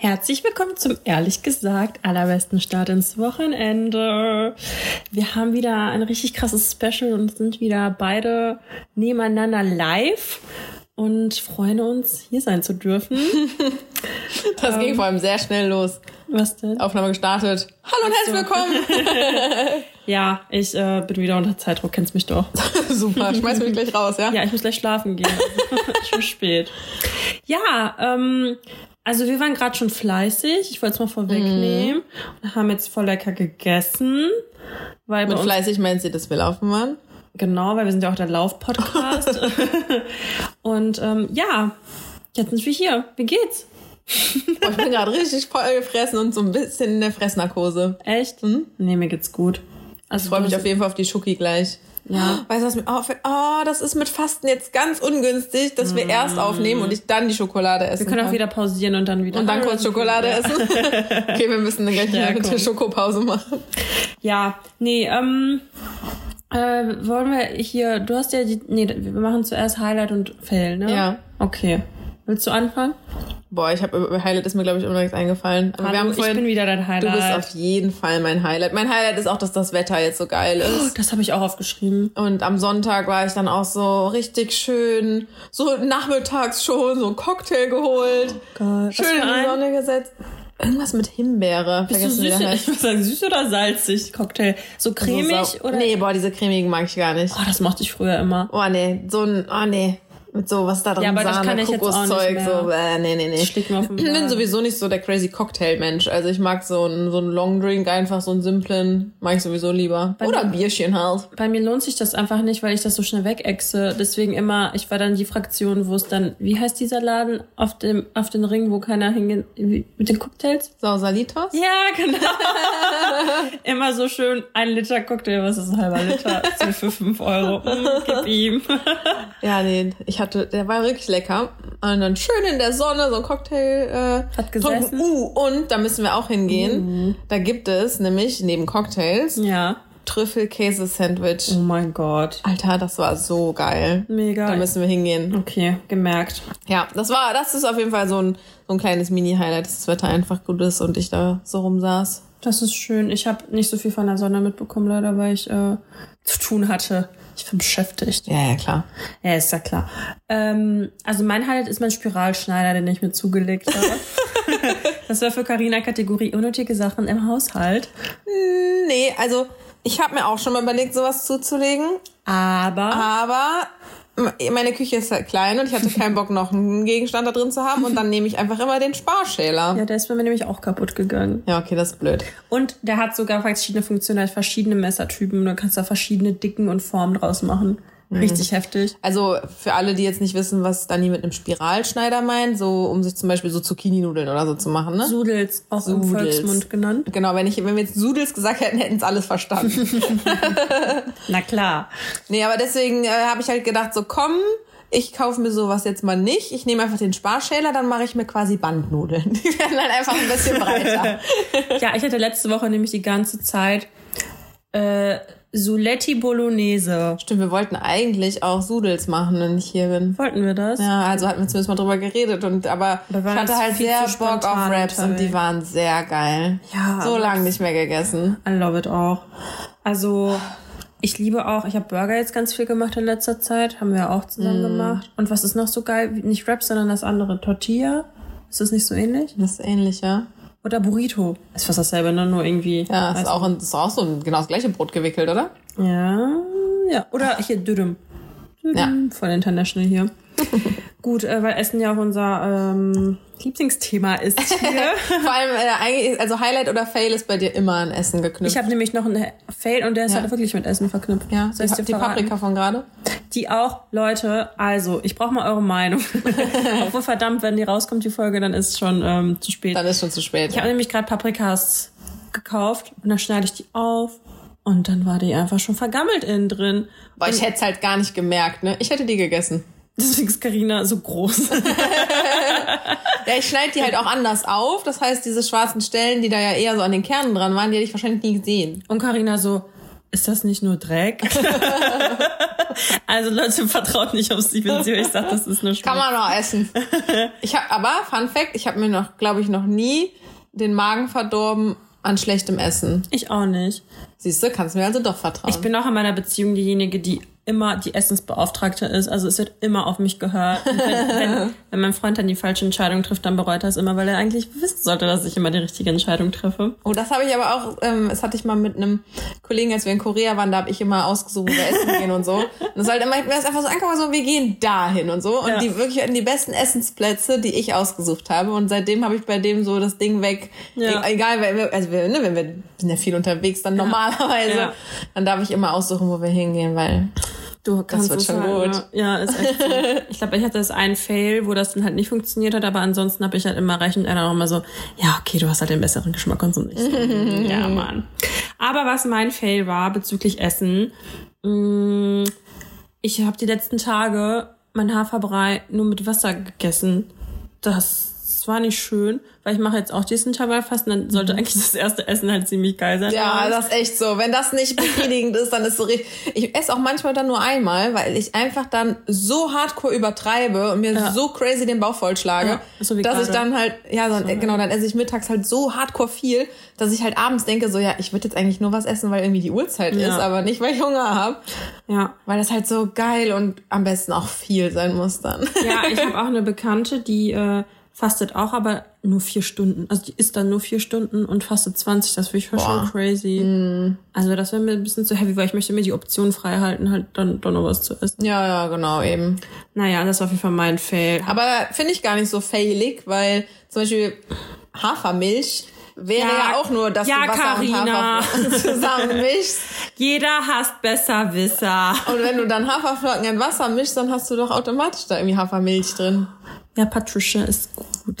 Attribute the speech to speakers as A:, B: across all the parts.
A: Herzlich willkommen zum ehrlich gesagt allerbesten Start ins Wochenende. Wir haben wieder ein richtig krasses Special und sind wieder beide nebeneinander live und freuen uns, hier sein zu dürfen.
B: Das ähm, ging vor allem sehr schnell los.
A: Was denn?
B: Aufnahme gestartet. Hallo und herzlich willkommen.
A: ja, ich äh, bin wieder unter Zeitdruck, kennst mich doch.
B: Super, schmeiß mich gleich raus, ja?
A: Ja, ich muss gleich schlafen gehen. schon spät. Ja, ähm, also wir waren gerade schon fleißig, ich wollte es mal vorwegnehmen. Mm. Und haben jetzt voll lecker gegessen.
B: Weil Mit fleißig meinst du, dass wir laufen waren?
A: Genau, weil wir sind ja auch der Lauf-Podcast. und ähm, ja, jetzt sind wir hier. Wie geht's?
B: oh, ich bin gerade richtig voll gefressen und so ein bisschen in der Fressnarkose.
A: Echt? Hm? Nee, mir geht's gut.
B: Also ich freue mich auf jeden Fall auf die Schoki gleich. Ja. Weißt du, was mir auffällt? Oh, das ist mit Fasten jetzt ganz ungünstig, dass wir mm. erst aufnehmen und ich dann die Schokolade essen.
A: Wir können kann. auch wieder pausieren und dann wieder.
B: Und dann kurz Schokolade ja. essen. okay, wir müssen dann gleich ja, eine Schokopause machen.
A: Ja, nee, ähm, äh, wollen wir hier, du hast ja die, nee, wir machen zuerst Highlight und Fail, ne?
B: Ja.
A: Okay. Willst du anfangen?
B: Boah, ich habe Highlight ist mir glaube ich immer direkt eingefallen.
A: Aber Hallo, wir haben vorhin, ich bin wieder dein Highlight.
B: Du bist auf jeden Fall mein Highlight. Mein Highlight ist auch, dass das Wetter jetzt so geil ist. Oh,
A: das habe ich auch aufgeschrieben.
B: Und am Sonntag war ich dann auch so richtig schön, so nachmittags schon so ein Cocktail geholt, oh Gott, schön in die Sonne gesetzt. Irgendwas mit Himbeere.
A: Bist Vergessen du süß, ich muss sagen, süß oder salzig Cocktail? So cremig also,
B: oder? Nee, boah, diese cremigen mag ich gar nicht.
A: Oh, das mochte ich früher immer.
B: Oh nee, so ein, oh nee. Mit so, was da drin
A: ja, aber Sahne, das kann ich Kokoszeug, jetzt auch nicht mehr.
B: so, äh, nee, nee, nee.
A: Ich
B: bin sowieso nicht so der crazy Cocktail-Mensch. Also ich mag so einen, so einen Long Drink, einfach so einen simplen, mag ich sowieso lieber. Bei Oder ein Bierchen halt.
A: Bei mir lohnt sich das einfach nicht, weil ich das so schnell wegechse. Deswegen immer, ich war dann die Fraktion, wo es dann, wie heißt dieser Laden auf dem, auf den Ring, wo keiner hingeht, mit den Cocktails?
B: Sausalitos?
A: Ja, genau. immer so schön ein Liter Cocktail, was ist ein halber Liter? für fünf Euro. Mm, gib ihm.
B: ja, nee, ich hatte, der war wirklich lecker. Und dann schön in der Sonne, so ein Cocktail.
A: Äh, Hat gesessen.
B: Uh, und da müssen wir auch hingehen. Uh. Da gibt es nämlich neben Cocktails
A: ja.
B: Trüffel-Käse-Sandwich.
A: Oh mein Gott.
B: Alter, das war so geil.
A: Mega.
B: Da müssen wir hingehen.
A: Okay, gemerkt.
B: Ja, das war, das ist auf jeden Fall so ein, so ein kleines Mini-Highlight, dass das Wetter einfach gut ist und ich da so rumsaß.
A: Das ist schön. Ich habe nicht so viel von der Sonne mitbekommen, leider, weil ich äh, zu tun hatte. Ich bin beschäftigt.
B: Ja, ja, klar.
A: Ja, ist ja klar. Ähm, also mein Highlight ist mein Spiralschneider, den ich mir zugelegt habe. das war für Carina Kategorie unnötige Sachen im Haushalt.
B: Nee, also ich habe mir auch schon mal überlegt, sowas zuzulegen.
A: Aber.
B: Aber meine Küche ist halt klein und ich hatte keinen Bock, noch einen Gegenstand da drin zu haben. Und dann nehme ich einfach immer den Sparschäler.
A: Ja, der ist bei mir nämlich auch kaputt gegangen.
B: Ja, okay, das ist blöd.
A: Und der hat sogar verschiedene Funktionen, hat verschiedene Messertypen. Du kannst da verschiedene Dicken und Formen draus machen. Mhm. Richtig heftig.
B: Also für alle, die jetzt nicht wissen, was Dani mit einem Spiralschneider meint, so um sich zum Beispiel so Zucchini-Nudeln oder so zu machen, ne?
A: Sudels, auch Sudels. im Volksmund genannt.
B: Genau, wenn ich, wenn wir jetzt Sudels gesagt hätten, hätten es alles verstanden.
A: Na klar.
B: Nee, aber deswegen äh, habe ich halt gedacht, so komm, ich kaufe mir sowas jetzt mal nicht. Ich nehme einfach den Sparschäler, dann mache ich mir quasi Bandnudeln. Die werden dann einfach ein bisschen breiter.
A: ja, ich hatte letzte Woche nämlich die ganze Zeit äh, Suletti Bolognese.
B: Stimmt, wir wollten eigentlich auch Sudels machen, wenn ich hier bin.
A: Wollten wir das?
B: Ja, also hatten wir zumindest mal drüber geredet und aber ich hatte halt sehr Bock auf Raps und die waren sehr geil.
A: Ja.
B: So lange nicht mehr gegessen.
A: I love it auch. Also ich liebe auch, ich habe Burger jetzt ganz viel gemacht in letzter Zeit, haben wir auch zusammen mm. gemacht. Und was ist noch so geil? Nicht Raps, sondern das andere Tortilla. Ist das nicht so ähnlich?
B: Das ist ähnlich, ja.
A: Oder Burrito. Ist fast dasselbe, ne? Nur irgendwie.
B: Ja, ist auch, ein, ist auch so ein, genau das gleiche Brot gewickelt, oder?
A: Ja, ja. Oder hier Dürüm. Ja. Voll international hier. Gut, äh, weil Essen ja auch unser ähm, Lieblingsthema ist hier.
B: Vor allem, äh, also Highlight oder Fail ist bei dir immer an Essen geknüpft.
A: Ich habe nämlich noch einen Fail und der ist ja. halt wirklich mit Essen verknüpft.
B: Ja, Soll die, die Paprika von gerade?
A: Die auch, Leute, also, ich brauche mal eure Meinung. Obwohl verdammt, wenn die rauskommt, die Folge, dann ist es schon ähm, zu spät.
B: Dann ist schon zu spät.
A: Ich ja. habe nämlich gerade Paprikas gekauft und dann schneide ich die auf und dann war die einfach schon vergammelt innen drin.
B: Boah, ich hätte es halt gar nicht gemerkt, ne? Ich hätte die gegessen.
A: Deswegen ist Carina so groß.
B: ja, ich schneide die halt auch anders auf. Das heißt, diese schwarzen Stellen, die da ja eher so an den Kernen dran waren, die hätte ich wahrscheinlich nie gesehen.
A: Und Carina so, ist das nicht nur Dreck? also Leute, vertraut nicht auf sie, wenn sie euch sagt, das ist nur
B: Schmutz. Kann man auch essen. Ich hab, aber, Fun Fact, ich habe mir noch, glaube ich, noch nie den Magen verdorben an schlechtem Essen.
A: Ich auch nicht.
B: Siehst du, kannst mir also doch vertrauen.
A: Ich bin auch in meiner Beziehung diejenige, die immer die Essensbeauftragte ist. Also es wird immer auf mich gehört. Wenn, wenn, wenn mein Freund dann die falsche Entscheidung trifft, dann bereut er es immer, weil er eigentlich wissen sollte, dass ich immer die richtige Entscheidung treffe.
B: Oh, das habe ich aber auch, ähm, das hatte ich mal mit einem Kollegen, als wir in Korea waren, da habe ich immer ausgesucht, wo wir essen gehen und so. Und das halt immer, mir ist einfach so angekommen, so, wir gehen dahin und so. Und ja. die wirklich hatten die besten Essensplätze, die ich ausgesucht habe. Und seitdem habe ich bei dem so das Ding weg. Ja. E egal, weil wir, also wir, ne, wenn wir sind ja viel unterwegs, dann ja. normalerweise, dann darf ich immer aussuchen, wo wir hingehen, weil Du kannst
A: das wird schon halt, gut. Ja, ist echt so. Ich glaube, ich hatte das einen Fail, wo das dann halt nicht funktioniert hat, aber ansonsten habe ich halt immer recht und einer auch immer so, ja, okay, du hast halt den besseren Geschmack und so nicht. So, ja, Mann. Aber was mein Fail war bezüglich Essen, mm, ich habe die letzten Tage mein Haferbrei nur mit Wasser gegessen. Das war nicht schön, weil ich mache jetzt auch diesen Intervallfasten, dann sollte mhm. eigentlich das erste Essen halt ziemlich geil sein.
B: Ja, das ist echt so. Wenn das nicht befriedigend ist, dann ist so richtig. Ich esse auch manchmal dann nur einmal, weil ich einfach dann so hardcore übertreibe und mir ja. so crazy den Bauch vollschlage, ja, so dass gerade. ich dann halt, ja, dann, so, genau, dann esse ich mittags halt so hardcore viel, dass ich halt abends denke, so, ja, ich würde jetzt eigentlich nur was essen, weil irgendwie die Uhrzeit ja. ist, aber nicht, weil ich Hunger habe. Ja. Weil das halt so geil und am besten auch viel sein muss dann.
A: Ja, ich habe auch eine Bekannte, die äh, fastet auch, aber nur vier Stunden. Also die isst dann nur vier Stunden und fastet 20. Das finde ich schon crazy. Mm. Also das wäre mir ein bisschen zu heavy, weil ich möchte mir die Option frei halten, halt dann doch noch was zu essen.
B: Ja, ja, genau, eben.
A: Naja, das war auf jeden Fall mein Fail.
B: Aber finde ich gar nicht so failig, weil zum Beispiel Hafermilch wäre ja, ja auch nur, dass ja, du Wasser Carina. und Hafer zusammenmischst.
A: Jeder hasst Besserwisser.
B: Und wenn du dann Haferflocken in Wasser mischst, dann hast du doch automatisch da irgendwie Hafermilch drin.
A: Ja, Patricia ist gut.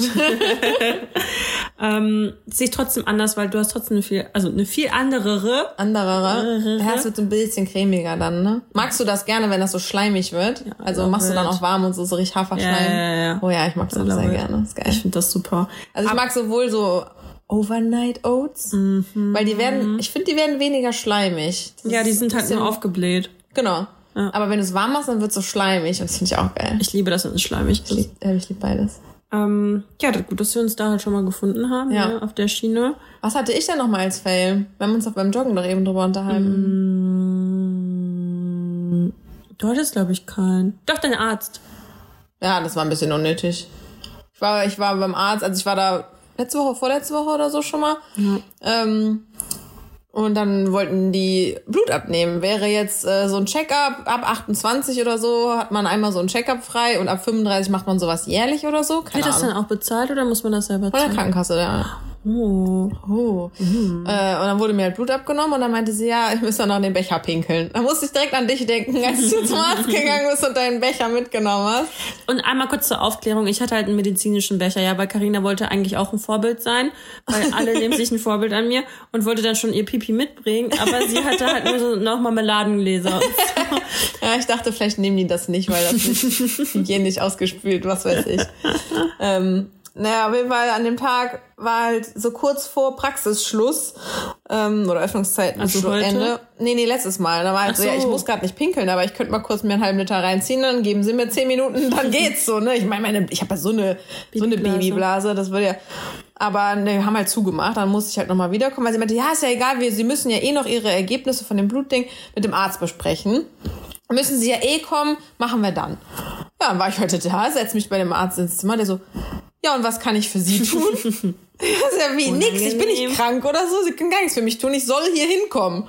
A: ähm, sehe ich trotzdem anders, weil du hast trotzdem eine viel, also eine viel anderere.
B: Anderere. Ja, es wird ein bisschen cremiger dann, ne? Magst du das gerne, wenn das so schleimig wird? Ja, also machst du dann auch warm und so, so richtig Haferschleim? Ja, ja, ja. Oh ja, ich mag das auch sehr gerne. Das ist geil.
A: Ich finde das super.
B: Also ich mag sowohl so Overnight Oats, mhm. weil die werden, ich finde, die werden weniger schleimig.
A: Das ja, die sind halt nur aufgebläht.
B: Genau. Ja. Aber wenn du es warm machst, dann wird es so schleimig. Das finde ich auch geil.
A: Ich liebe das, wenn es schleimig ist.
B: Ich liebe äh, lieb beides.
A: Ähm, ja, das gut, dass wir uns da halt schon mal gefunden haben, ja. Ne, auf der Schiene.
B: Was hatte ich denn noch mal als Fail? Wir haben uns auch beim Joggen doch eben drüber unterhalten.
A: Mm, du hattest, glaube ich, keinen. Doch, dein Arzt.
B: Ja, das war ein bisschen unnötig. Ich war, ich war beim Arzt, also ich war da letzte Woche, vorletzte Woche oder so schon mal. Ja. Ähm, und dann wollten die Blut abnehmen. Wäre jetzt äh, so ein Checkup ab 28 oder so, hat man einmal so ein Checkup frei und ab 35 macht man sowas jährlich oder so.
A: Keine Wird das Ahnung. dann auch bezahlt oder muss man das selber
B: zahlen? Von der Krankenkasse, ja. Oh. oh. Mhm. Äh, und dann wurde mir halt Blut abgenommen und dann meinte sie, ja, ich müsste noch in den Becher pinkeln. Da musste ich direkt an dich denken, als du zum Arzt gegangen bist und deinen Becher mitgenommen hast.
A: Und einmal kurz zur Aufklärung, ich hatte halt einen medizinischen Becher, ja, weil Karina wollte eigentlich auch ein Vorbild sein, weil alle nehmen sich ein Vorbild an mir und wollte dann schon ihr Pipi mitbringen, aber sie hatte halt nur so noch Marmeladengläser. So.
B: ja, ich dachte, vielleicht nehmen die das nicht, weil das nicht hygienisch ausgespült, was weiß ich. ähm, naja, auf jeden Fall an dem Tag war halt so kurz vor Praxisschluss ähm, oder Öffnungszeiten also Ende. Nee, nee, letztes Mal. Da war halt so. so, ja, ich muss gerade nicht pinkeln, aber ich könnte mal kurz mir einen halben Liter reinziehen, dann geben sie mir zehn Minuten, dann geht's so, ne? Ich meine, meine, ich habe ja so eine so eine Babyblase, das würde ja. Aber ne, haben halt zugemacht, dann musste ich halt nochmal wiederkommen, weil sie meinte, ja, ist ja egal, wir, sie müssen ja eh noch ihre Ergebnisse von dem Blutding mit dem Arzt besprechen. Müssen sie ja eh kommen, machen wir dann. Ja, dann war ich heute da, setz mich bei dem Arzt ins Zimmer, der so, ja, und was kann ich für Sie tun? das ist ja wie Unangenehm. nix, ich bin nicht krank oder so, Sie können gar nichts für mich tun, ich soll hier hinkommen.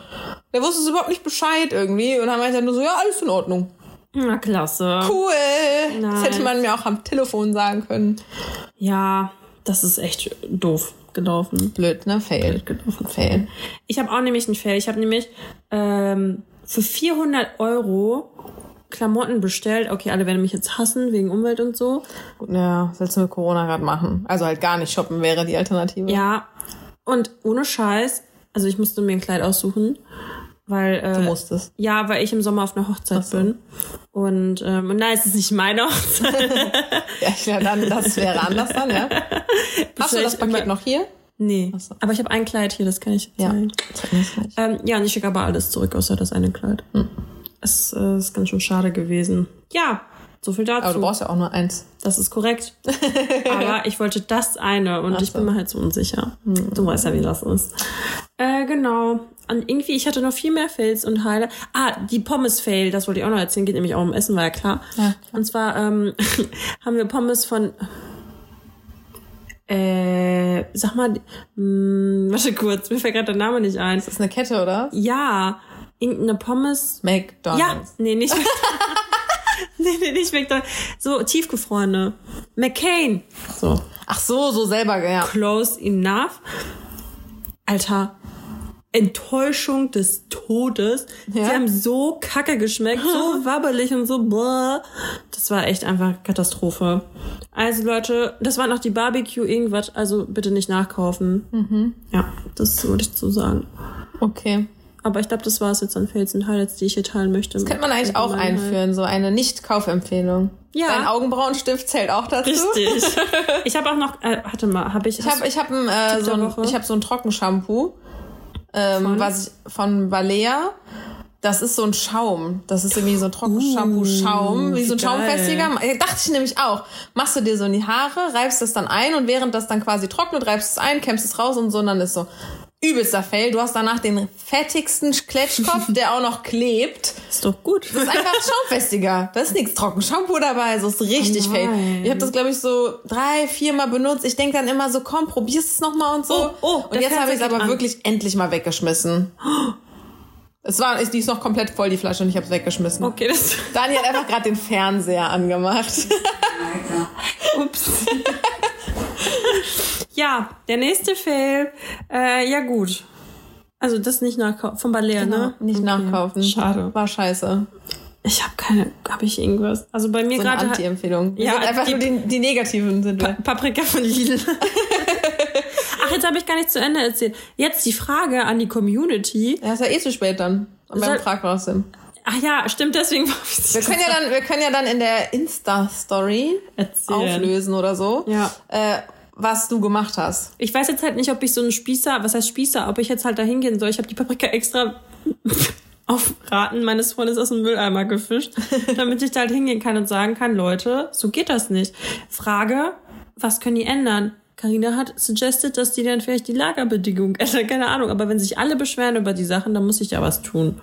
B: Der wusste es überhaupt nicht Bescheid irgendwie und dann meinte er nur so, ja, alles in Ordnung.
A: Na, klasse.
B: Cool. Nice. Das hätte man mir auch am Telefon sagen können.
A: Ja, das ist echt doof gelaufen.
B: Blöd, ne? Fail. Blöd gelaufen. Fail.
A: Ich habe auch nämlich einen Fail. Ich habe nämlich ähm, für 400 Euro Klamotten bestellt. Okay, alle werden mich jetzt hassen wegen Umwelt und so.
B: Ja, willst du mit Corona gerade machen? Also halt gar nicht shoppen wäre die Alternative.
A: Ja. Und ohne Scheiß, also ich musste mir ein Kleid aussuchen, weil äh,
B: du musstest.
A: Ja, weil ich im Sommer auf einer Hochzeit so. bin. Und ähm, und nein, es ist nicht meine Hochzeit.
B: ja, dann das wäre anders dann, ja. Hast du das Paket noch hier?
A: Nee,
B: so.
A: aber ich habe ein Kleid hier, das kann ich
B: Ja.
A: zeigen. Ähm, ja, und ich schicke aber alles zurück, außer das eine Kleid. Es äh, ist ganz schön schade gewesen. Ja, so viel dazu.
B: Aber du brauchst ja auch nur eins.
A: Das ist korrekt. Aber ich wollte das eine und
B: Ach
A: ich bin
B: so.
A: mir halt so unsicher. Du weißt ja, wie das ist. Äh, genau. Und irgendwie, ich hatte noch viel mehr Fails und Heile. Ah, die Pommes-Fail, das wollte ich auch noch erzählen, geht nämlich auch um Essen, war ja klar.
B: Ja.
A: Und zwar ähm, haben wir Pommes von. Äh, sag mal, mh, warte kurz, mir fällt gerade der Name nicht ein.
B: Das ist eine Kette, oder?
A: Ja, irgendeine Pommes. Ja,
B: McDonald's.
A: nee, nicht Nee, nee, nicht McDonald's. So, tiefgefrorene. McCain. So.
B: Ach so, so selber, ja.
A: Close enough. Alter. Enttäuschung des Todes.
B: Ja?
A: Sie haben so kacke geschmeckt, so wabbelig und so. Blah. Das war echt einfach Katastrophe. Also Leute, das waren noch die Barbecue irgendwas, also bitte nicht nachkaufen.
B: Mhm.
A: Ja, das würde ich so sagen.
B: Okay.
A: Aber ich glaube, das war es jetzt an Fails und Highlights, die ich hier teilen möchte.
B: Das könnte man eigentlich auch einführen, so eine Nicht-Kaufempfehlung.
A: Ja.
B: Dein Augenbrauenstift zählt auch dazu.
A: Richtig. ich habe auch noch, äh, warte mal, habe ich,
B: Ich habe ich hab, ein, äh, so ein, ich hab so ein Trockenshampoo, ähm,
A: Von?
B: was ich von Balea. Das ist so ein Schaum. Das ist irgendwie so ein Trockenshampoo-Schaum, wie so ein. Schaumfestiger. Dachte ich nämlich auch. Machst du dir so in die Haare, reibst es dann ein und während das dann quasi trocknet, reibst es ein, kämmst es raus und so, und dann ist so übelster Fail. Du hast danach den fettigsten Kletschkopf, der auch noch klebt.
A: ist doch gut.
B: Das ist einfach Schaumfestiger. Da ist nichts Trockenshampoo dabei. So ist richtig
A: Oh
B: fail. Ich habe das, glaube ich, so drei, viermal benutzt. Ich denk dann immer so, komm, probier's es nochmal und so.
A: Oh, oh,
B: und jetzt habe ich es aber
A: an.
B: wirklich endlich mal weggeschmissen. Es war, ist, die ist noch komplett voll, die Flasche, und ich habe es weggeschmissen.
A: Okay, das.
B: Daniel hat einfach gerade den Fernseher angemacht.
A: Ups. ja, der nächste Fail. Äh, ja, gut. Also das nicht nachkaufen. Von Balea, ne?
B: Nicht
A: Okay.
B: nachkaufen.
A: Schade.
B: War scheiße.
A: Ich habe keine. Habe ich irgendwas? Also bei mir
B: So
A: gerade.
B: Anti-Empfehlung.
A: Ja,
B: einfach
A: die-
B: nur die, die negativen sind.
A: Pa Paprika von Lidl. Ach, jetzt habe ich gar nicht zu Ende erzählt. Jetzt die Frage an die Community.
B: Ja, ist ja eh zu spät dann. Und
A: Soll-
B: beim Frag raus sind.
A: Ach ja, stimmt, deswegen war ich
B: Wir können ja dann, wir können ja dann in der Insta-Story auflösen oder so,
A: Ja.
B: äh, was du gemacht hast.
A: Ich weiß jetzt halt nicht, ob ich so einen Spießer, was heißt Spießer, ob ich jetzt halt da hingehen soll. Ich habe die Paprika extra auf Raten meines Freundes aus dem Mülleimer gefischt, damit ich da halt hingehen kann und sagen kann, Leute, so geht das nicht. Frage, was können die ändern? Karina hat suggested, dass die dann vielleicht die Lagerbedingungen ändern, keine Ahnung. Aber wenn sich alle beschweren über die Sachen, dann muss ich ja was tun.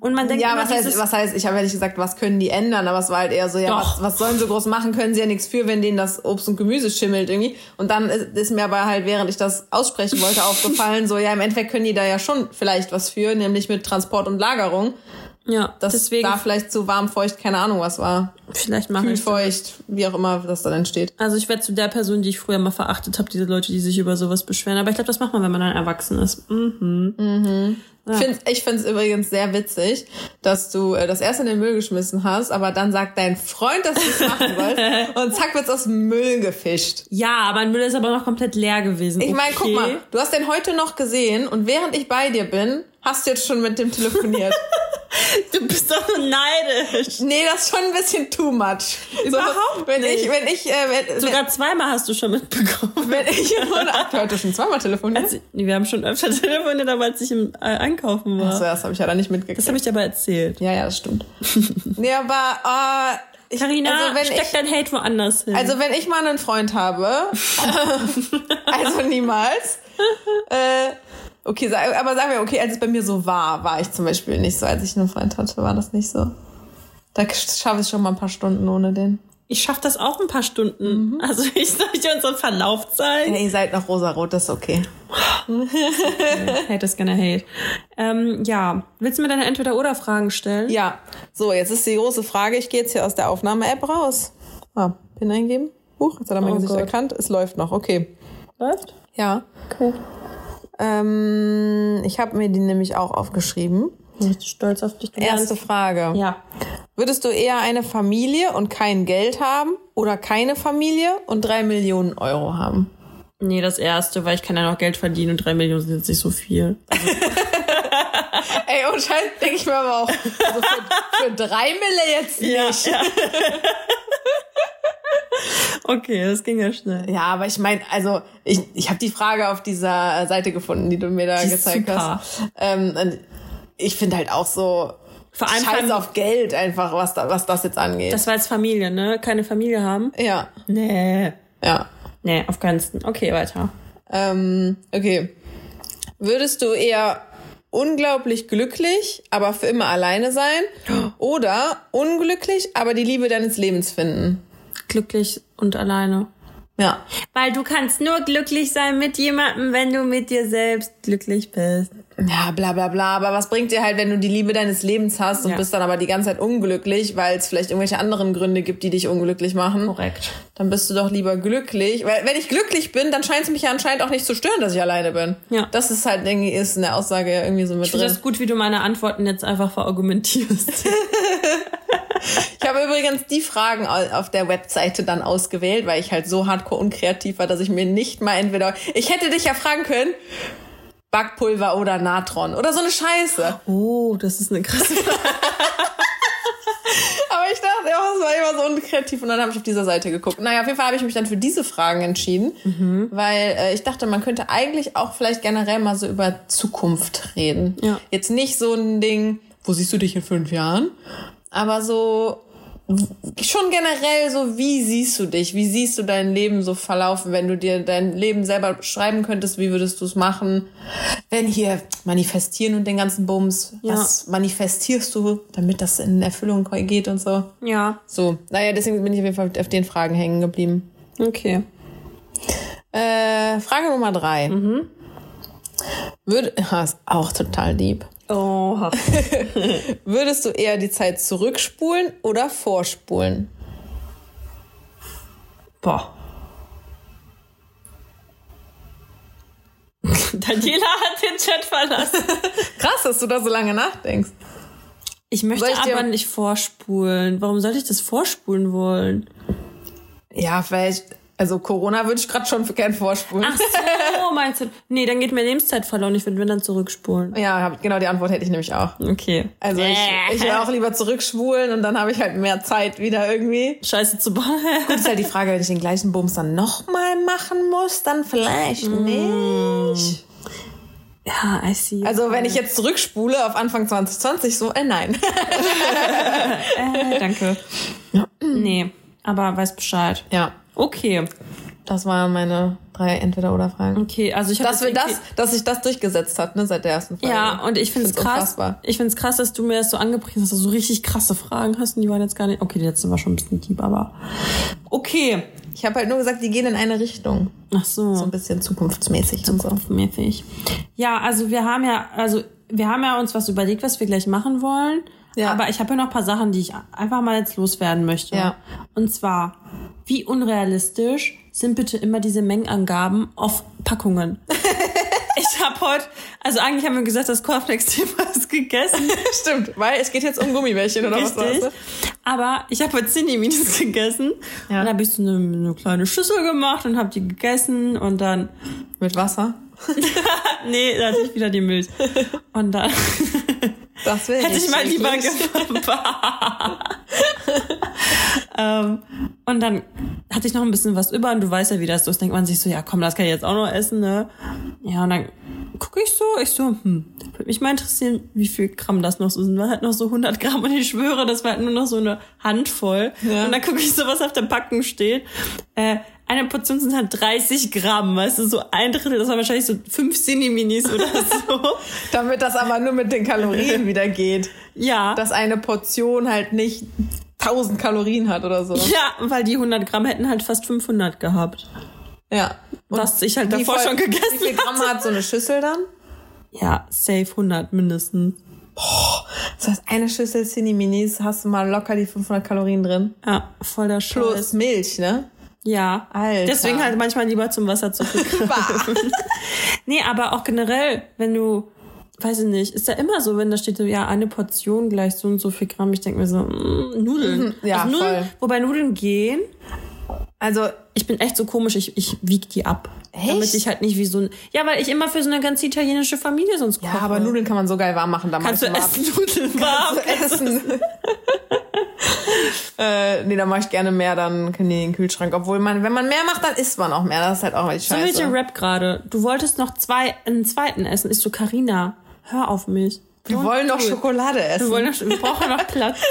A: Und man denkt
B: Ja, was heißt, was heißt, ich habe ja nicht gesagt, was können die ändern, aber es war halt eher so, ja, was, was sollen sie groß machen, können sie ja nichts für, wenn denen das Obst und Gemüse schimmelt irgendwie. Und dann ist, ist mir aber halt, während ich das aussprechen wollte, aufgefallen, so, ja, im Endeffekt können die da ja schon vielleicht was für, nämlich mit Transport und Lagerung.
A: Ja,
B: Dass
A: deswegen
B: da vielleicht zu warm, feucht, keine Ahnung was war.
A: vielleicht mache ich
B: feucht, wie auch immer das dann entsteht.
A: Also ich werde zu der Person, die ich früher mal verachtet habe, diese Leute, die sich über sowas beschweren. Aber ich glaube, das macht man, wenn man dann erwachsen ist. Mhm.
B: Ich finde ich find's übrigens sehr witzig, dass du äh, das erst in den Müll geschmissen hast, aber dann sagt dein Freund, dass du es machen sollst und zack wird's aus dem Müll gefischt.
A: Ja, mein Müll ist aber noch komplett leer gewesen.
B: Ich meine, guck
A: Okay.
B: mal, du hast den heute noch gesehen und während ich bei dir bin, hast du jetzt schon mit dem telefoniert.
A: Du bist doch so neidisch.
B: nee, das ist schon ein bisschen too much.
A: Überhaupt
B: so, wenn
A: nicht.
B: ich, wenn ich, äh, wenn,
A: Sogar zweimal hast du schon mitbekommen.
B: wenn, ich Ach, du heute schon zweimal telefoniert.
A: Nee, wir haben schon öfter telefoniert, aber als ich im äh, Einkaufen war.
B: Achso, das habe ich ja dann nicht
A: Das
B: mitgekriegt.
A: habe ich dir aber erzählt.
B: Ja, ja, das stimmt. nee, aber äh, ich,
A: Carina,
B: also wenn
A: steck
B: ich,
A: dein Hate woanders hin.
B: Also wenn ich mal einen Freund habe, also niemals. Äh, okay, aber sagen wir, okay, als es bei mir so war, war ich zum Beispiel nicht so. Als ich einen Freund hatte, war das nicht so. Da schaffe ich schon mal ein paar Stunden ohne den.
A: ich schaffe das auch ein paar Stunden.
B: Mhm.
A: Also ich soll dir unseren Verlauf zeigen.
B: Ja, ihr seid noch rosarot, das ist okay.
A: Hate is gonna hate. Ähm, ja, willst du mir deine Entweder-Oder-Fragen stellen?
B: Ja, so, jetzt ist die große Frage. Ich gehe jetzt hier aus der Aufnahme-App raus. Ah, PIN eingeben. Huch, jetzt hat er mein
A: Oh
B: Gesicht
A: Gott.
B: erkannt. Es läuft noch, okay.
A: Läuft?
B: Ja.
A: Okay.
B: Ähm, ich habe mir die nämlich auch aufgeschrieben.
A: Bin richtig stolz auf dich. Du
B: Erste Frage.
A: Ja.
B: Würdest du eher eine Familie und kein Geld haben oder keine Familie und drei Millionen Euro haben?
A: Nee, das erste, weil ich kann ja noch Geld verdienen und drei Millionen sind jetzt nicht so viel.
B: Ey, und Scheiß, denke ich mir aber auch, also für, für drei Mille jetzt nicht.
A: Ja. Okay, das ging ja schnell.
B: Ja, aber ich meine, also ich, ich habe die Frage auf dieser Seite gefunden, die du mir da
A: Die
B: gezeigt
A: super.
B: hast. Ähm, und ich finde halt auch so
A: Vor allem
B: Scheiß auf Geld einfach, was, da, was das jetzt angeht.
A: Das war jetzt Familie, ne? Keine Familie haben?
B: ja,
A: Nee.
B: ja.
A: Nee, auf keinen Fall. Okay, weiter.
B: Ähm, okay. Würdest du eher unglaublich glücklich, aber für immer alleine sein? Oder unglücklich, aber die Liebe deines Lebens finden?
A: Glücklich und alleine.
B: Ja.
A: Weil du kannst nur glücklich sein mit jemandem, wenn du mit dir selbst glücklich bist.
B: Ja, bla bla bla. Aber was bringt dir halt, wenn du die Liebe deines Lebens hast und
A: Ja.
B: bist dann aber die ganze Zeit unglücklich, weil es vielleicht irgendwelche anderen Gründe gibt, die dich unglücklich machen?
A: Korrekt.
B: Dann bist du doch lieber glücklich. Weil wenn ich glücklich bin, dann scheint es mich ja anscheinend auch nicht zu stören, dass ich alleine bin.
A: Ja.
B: Das ist halt irgendwie ist in der Aussage ja irgendwie so mit
A: Ich
B: drin.
A: das gut, wie du meine Antworten jetzt einfach verargumentierst.
B: Ich habe übrigens die Fragen au- auf der Webseite dann ausgewählt, weil ich halt so hardcore unkreativ war, dass ich mir nicht mal entweder. Ich hätte dich ja fragen können, Backpulver oder Natron oder so eine Scheiße.
A: oh, das ist eine krasse Frage.
B: Aber ich dachte, ja, das war immer so unkreativ und dann habe ich auf dieser Seite geguckt. Naja, auf jeden Fall habe ich mich dann für diese Fragen entschieden,
A: Mhm.
B: weil äh, ich dachte, man könnte eigentlich auch vielleicht generell mal so über Zukunft reden.
A: Ja.
B: Jetzt nicht so ein Ding, wo siehst du dich in fünf Jahren, aber so schon generell so, wie siehst du dich? Wie siehst du dein Leben so verlaufen, wenn du dir dein Leben selber schreiben könntest? Wie würdest du es machen? Wenn hier manifestieren und den ganzen Bums,
A: Ja.
B: was manifestierst du, damit das in Erfüllung geht und so?
A: Ja,
B: So, naja, deswegen bin ich auf jeden Fall auf den Fragen hängen geblieben.
A: okay.
B: Äh, Frage Nummer drei. Würde, ha, ist auch total lieb.
A: Oh,
B: Würdest du eher die Zeit zurückspulen oder vorspulen?
A: boah. Daniela hat den Chat verlassen.
B: Krass, dass du da so lange nachdenkst.
A: Ich möchte
B: ich
A: aber nicht vorspulen. Warum sollte ich das vorspulen wollen?
B: Ja, vielleicht, also Corona würde ich gerade schon gern vorspulen.
A: Ach so, meinst du? Nee, dann geht mir Lebenszeit verloren. Ich würde mir dann zurückspulen.
B: Ja, hab, genau die Antwort hätte ich nämlich auch.
A: Okay.
B: Also ich, ich will auch lieber zurückspulen und dann habe ich halt mehr Zeit wieder irgendwie.
A: Scheiße zu bauen.
B: Das ist halt die Frage, wenn ich den gleichen Bums dann nochmal machen muss, dann vielleicht nicht.
A: ja, I see.
B: Also wenn ich jetzt zurückspule auf Anfang 2020, so, äh, nein.
A: äh, danke. Nee, aber weiß Bescheid.
B: ja,
A: Okay.
B: das waren meine drei Entweder-Oder-Fragen.
A: Okay, also ich habe
B: Dass, wir das, dass sich das durchgesetzt hat, ne, seit der ersten Folge.
A: Ja, und ich finde es krass.
B: unfassbar.
A: Ich finde es krass, dass du mir das so angepriesen hast, dass du so richtig krasse Fragen hast und die waren jetzt gar nicht. Okay, die letzte war schon ein bisschen deep, aber. Okay.
B: Ich habe halt nur gesagt, die gehen in eine Richtung.
A: Ach so.
B: So ein bisschen zukunftsmäßig und so.
A: Ja, also wir haben ja, also wir haben ja uns was überlegt, was wir gleich machen wollen.
B: Ja.
A: Aber ich habe ja noch ein paar Sachen, die ich einfach mal jetzt loswerden möchte.
B: Ja.
A: Und zwar, wie unrealistisch sind bitte immer diese Mengenangaben auf Packungen? ich habe heute, also eigentlich haben wir gesagt, das Cornflakes-Thema ist gegessen.
B: Stimmt, weil es geht jetzt um Gummibärchen oder was
A: Richtig.
B: war's?
A: Aber ich habe heute Cinni-Minis gegessen.
B: Ja.
A: Und dann habe ich so eine, eine kleine Schüssel gemacht und habe die gegessen und dann
B: Mit Wasser?
A: Nee, da hatte ich wieder die Milch. Und dann
B: Das will
A: hätte ich mal lieber gefragt. Ähm, und dann hatte ich noch ein bisschen was über und du weißt ja, wie das so ist. Denkt man sich so, ja komm, das kann ich jetzt auch noch essen, ne? Ja, und dann gucke ich so, ich so, hm, würde mich mal interessieren, wie viel Gramm das noch so sind. War halt noch so 100 Gramm und ich schwöre, das war halt nur noch so eine Handvoll.
B: Ja.
A: Und dann gucke ich so, was auf der Packung steht. Äh, eine Portion sind halt 30 Gramm, weißt du, so ein Drittel, das waren wahrscheinlich so fünf Cinni-Minis oder so.
B: Damit das aber nur mit den Kalorien wieder geht.
A: ja.
B: Dass eine Portion halt nicht 1000 Kalorien hat oder so.
A: ja, weil die 100 Gramm hätten halt fast 500 gehabt.
B: Ja. Und
A: Was ich halt davor
B: voll-
A: schon gegessen
B: Wie viel Gramm hat so eine Schüssel dann?
A: Ja, safe 100 mindestens.
B: Das heißt, eine Schüssel Cinni-Minis hast du mal locker die 500 Kalorien drin.
A: Ja, voll der Scheiß.
B: Plus Milch, ne?
A: Ja.
B: Alter.
A: Deswegen halt manchmal lieber zum Wasser zurückgreifen.
B: Bah.
A: nee, aber auch generell, wenn du, weiß ich nicht, ist ja immer so, wenn da steht so, ja, eine Portion gleich so und so viel Gramm. Ich denke mir so, mm, Nudeln.
B: Mhm, ja,
A: also Nudeln,
B: voll.
A: Wobei Nudeln gehen,
B: Also,
A: ich bin echt so komisch, ich, ich wieg die ab.
B: Echt?
A: Damit ich halt nicht wie so ein, ja, weil ich immer für so eine ganz italienische Familie sonst koche.
B: ja, aber Nudeln kann man so geil warm machen. Da
A: Kannst du essen, Nudeln warm?
B: ab. essen. äh, nee, da mache ich gerne mehr, dann in den Kühlschrank. Obwohl man, wenn man mehr macht, dann isst man auch mehr. Das ist halt auch echt
A: So
B: scheiße.
A: welche Rap gerade. Du wolltest noch zwei, einen zweiten essen. Ist du Carina? Hör auf mich.
B: Wir wollen doch Schokolade essen.
A: Wir, wollen noch, wir brauchen noch Platz.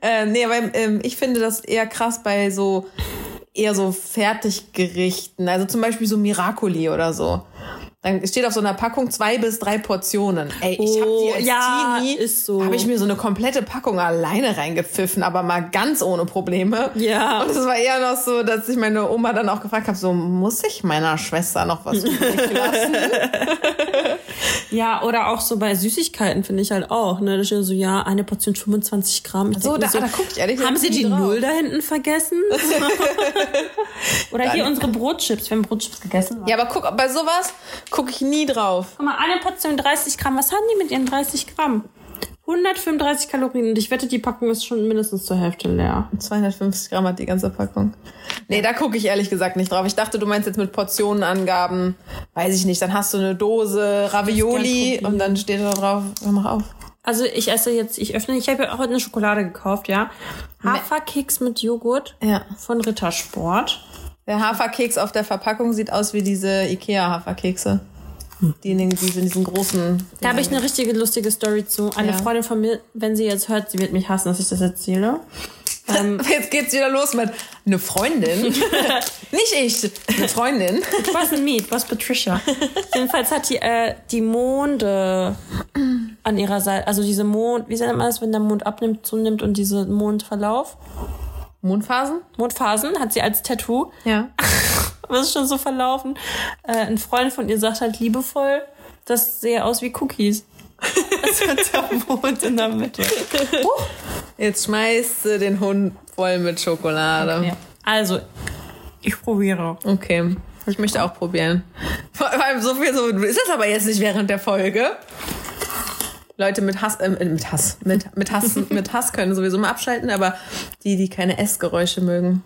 B: Äh, nee, aber ähm, ich finde das eher krass bei so eher so Fertiggerichten. Also zum Beispiel so Miracoli oder so. Dann steht auf so einer Packung zwei bis drei Portionen. Ey, ich hab
A: Oh,
B: die als
A: ja,
B: Teenie,
A: ist so.
B: habe ich mir so eine komplette Packung alleine reingepfiffen, aber mal ganz ohne Probleme.
A: Ja.
B: Und es war eher noch so, dass ich meine Oma dann auch gefragt habe, so muss ich meiner Schwester noch was übrig lassen?
A: Ja, oder auch so bei Süßigkeiten finde ich halt auch. Ne? Da steht so, ja, eine Portion 25 Gramm. Ich
B: So,
A: denk mir
B: da- da guck ich ehrlich
A: Haben sie die
B: drauf.
A: Null da hinten vergessen? oder hier unsere Brotchips. Wir haben Brotchips gegessen.
B: Ja, aber guck, bei sowas gucke ich nie drauf.
A: Guck mal, eine Portion 30 Gramm. Was haben die mit ihren 30 Gramm? 135 Kalorien. Und ich wette, die Packung ist schon mindestens zur Hälfte leer.
B: 250 Gramm hat die ganze Packung. Nee, da gucke ich ehrlich gesagt nicht drauf. Ich dachte, du meinst jetzt mit Portionenangaben, weiß ich nicht, dann hast du eine Dose Ravioli und dann steht da drauf, mach auf.
A: Also ich esse jetzt, ich öffne, ich habe ja auch heute eine Schokolade gekauft, ja. Haferkeks mit Joghurt
B: Ja.
A: von Rittersport.
B: Der Haferkeks auf der Verpackung sieht aus wie diese Ikea-Haferkekse. Die in, den, die in diesen großen.
A: Da habe ich eine richtige lustige Story zu. Eine
B: Ja.
A: Freundin von mir, wenn sie jetzt hört, sie wird mich hassen, dass ich das erzähle.
B: Jetzt geht's wieder los mit eine Freundin. Nicht ich, eine Freundin.
A: It wasn't me, it was Patricia. Jedenfalls hat die äh, die Monde an ihrer Seite, also diese Mond, wie nennt man das, wenn der Mond abnimmt, zunimmt und diese Mondverlauf,
B: Mondphasen?
A: Mondphasen, hat sie als Tattoo.
B: Ja.
A: Es ist schon so verlaufen. Äh, ein Freund von ihr sagt halt liebevoll, das sehe aus wie Cookies. Das hat der Mond in der Mitte.
B: Jetzt schmeißt sie den Hund voll mit Schokolade.
A: Ja. Also, ich probiere.
B: Okay. Ich möchte auch probieren. Vor allem so viel so ist das aber jetzt nicht während der Folge. Leute mit Hass, äh, mit Hass, mit, mit Hass, mit Hass können sowieso mal abschalten, aber die, die keine Essgeräusche mögen.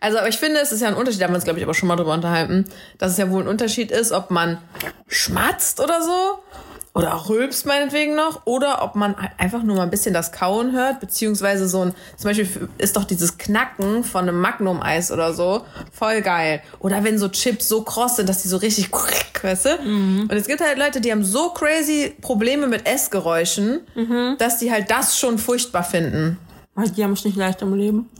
B: Also, aber ich finde, es ist ja ein Unterschied, da haben wir uns, glaube ich, aber schon mal drüber unterhalten, dass es ja wohl ein Unterschied ist, ob man schmatzt oder so, oder auch rülpst meinetwegen noch, oder ob man einfach nur mal ein bisschen das Kauen hört, beziehungsweise so ein, zum Beispiel ist doch dieses Knacken von einem Magnum-Eis oder so voll geil. Oder wenn so Chips so kross sind, dass die so richtig, weißt du? Und es gibt halt Leute, die haben so crazy Probleme mit Essgeräuschen, dass die halt das schon furchtbar finden.
A: Weil die haben es nicht leicht im Leben.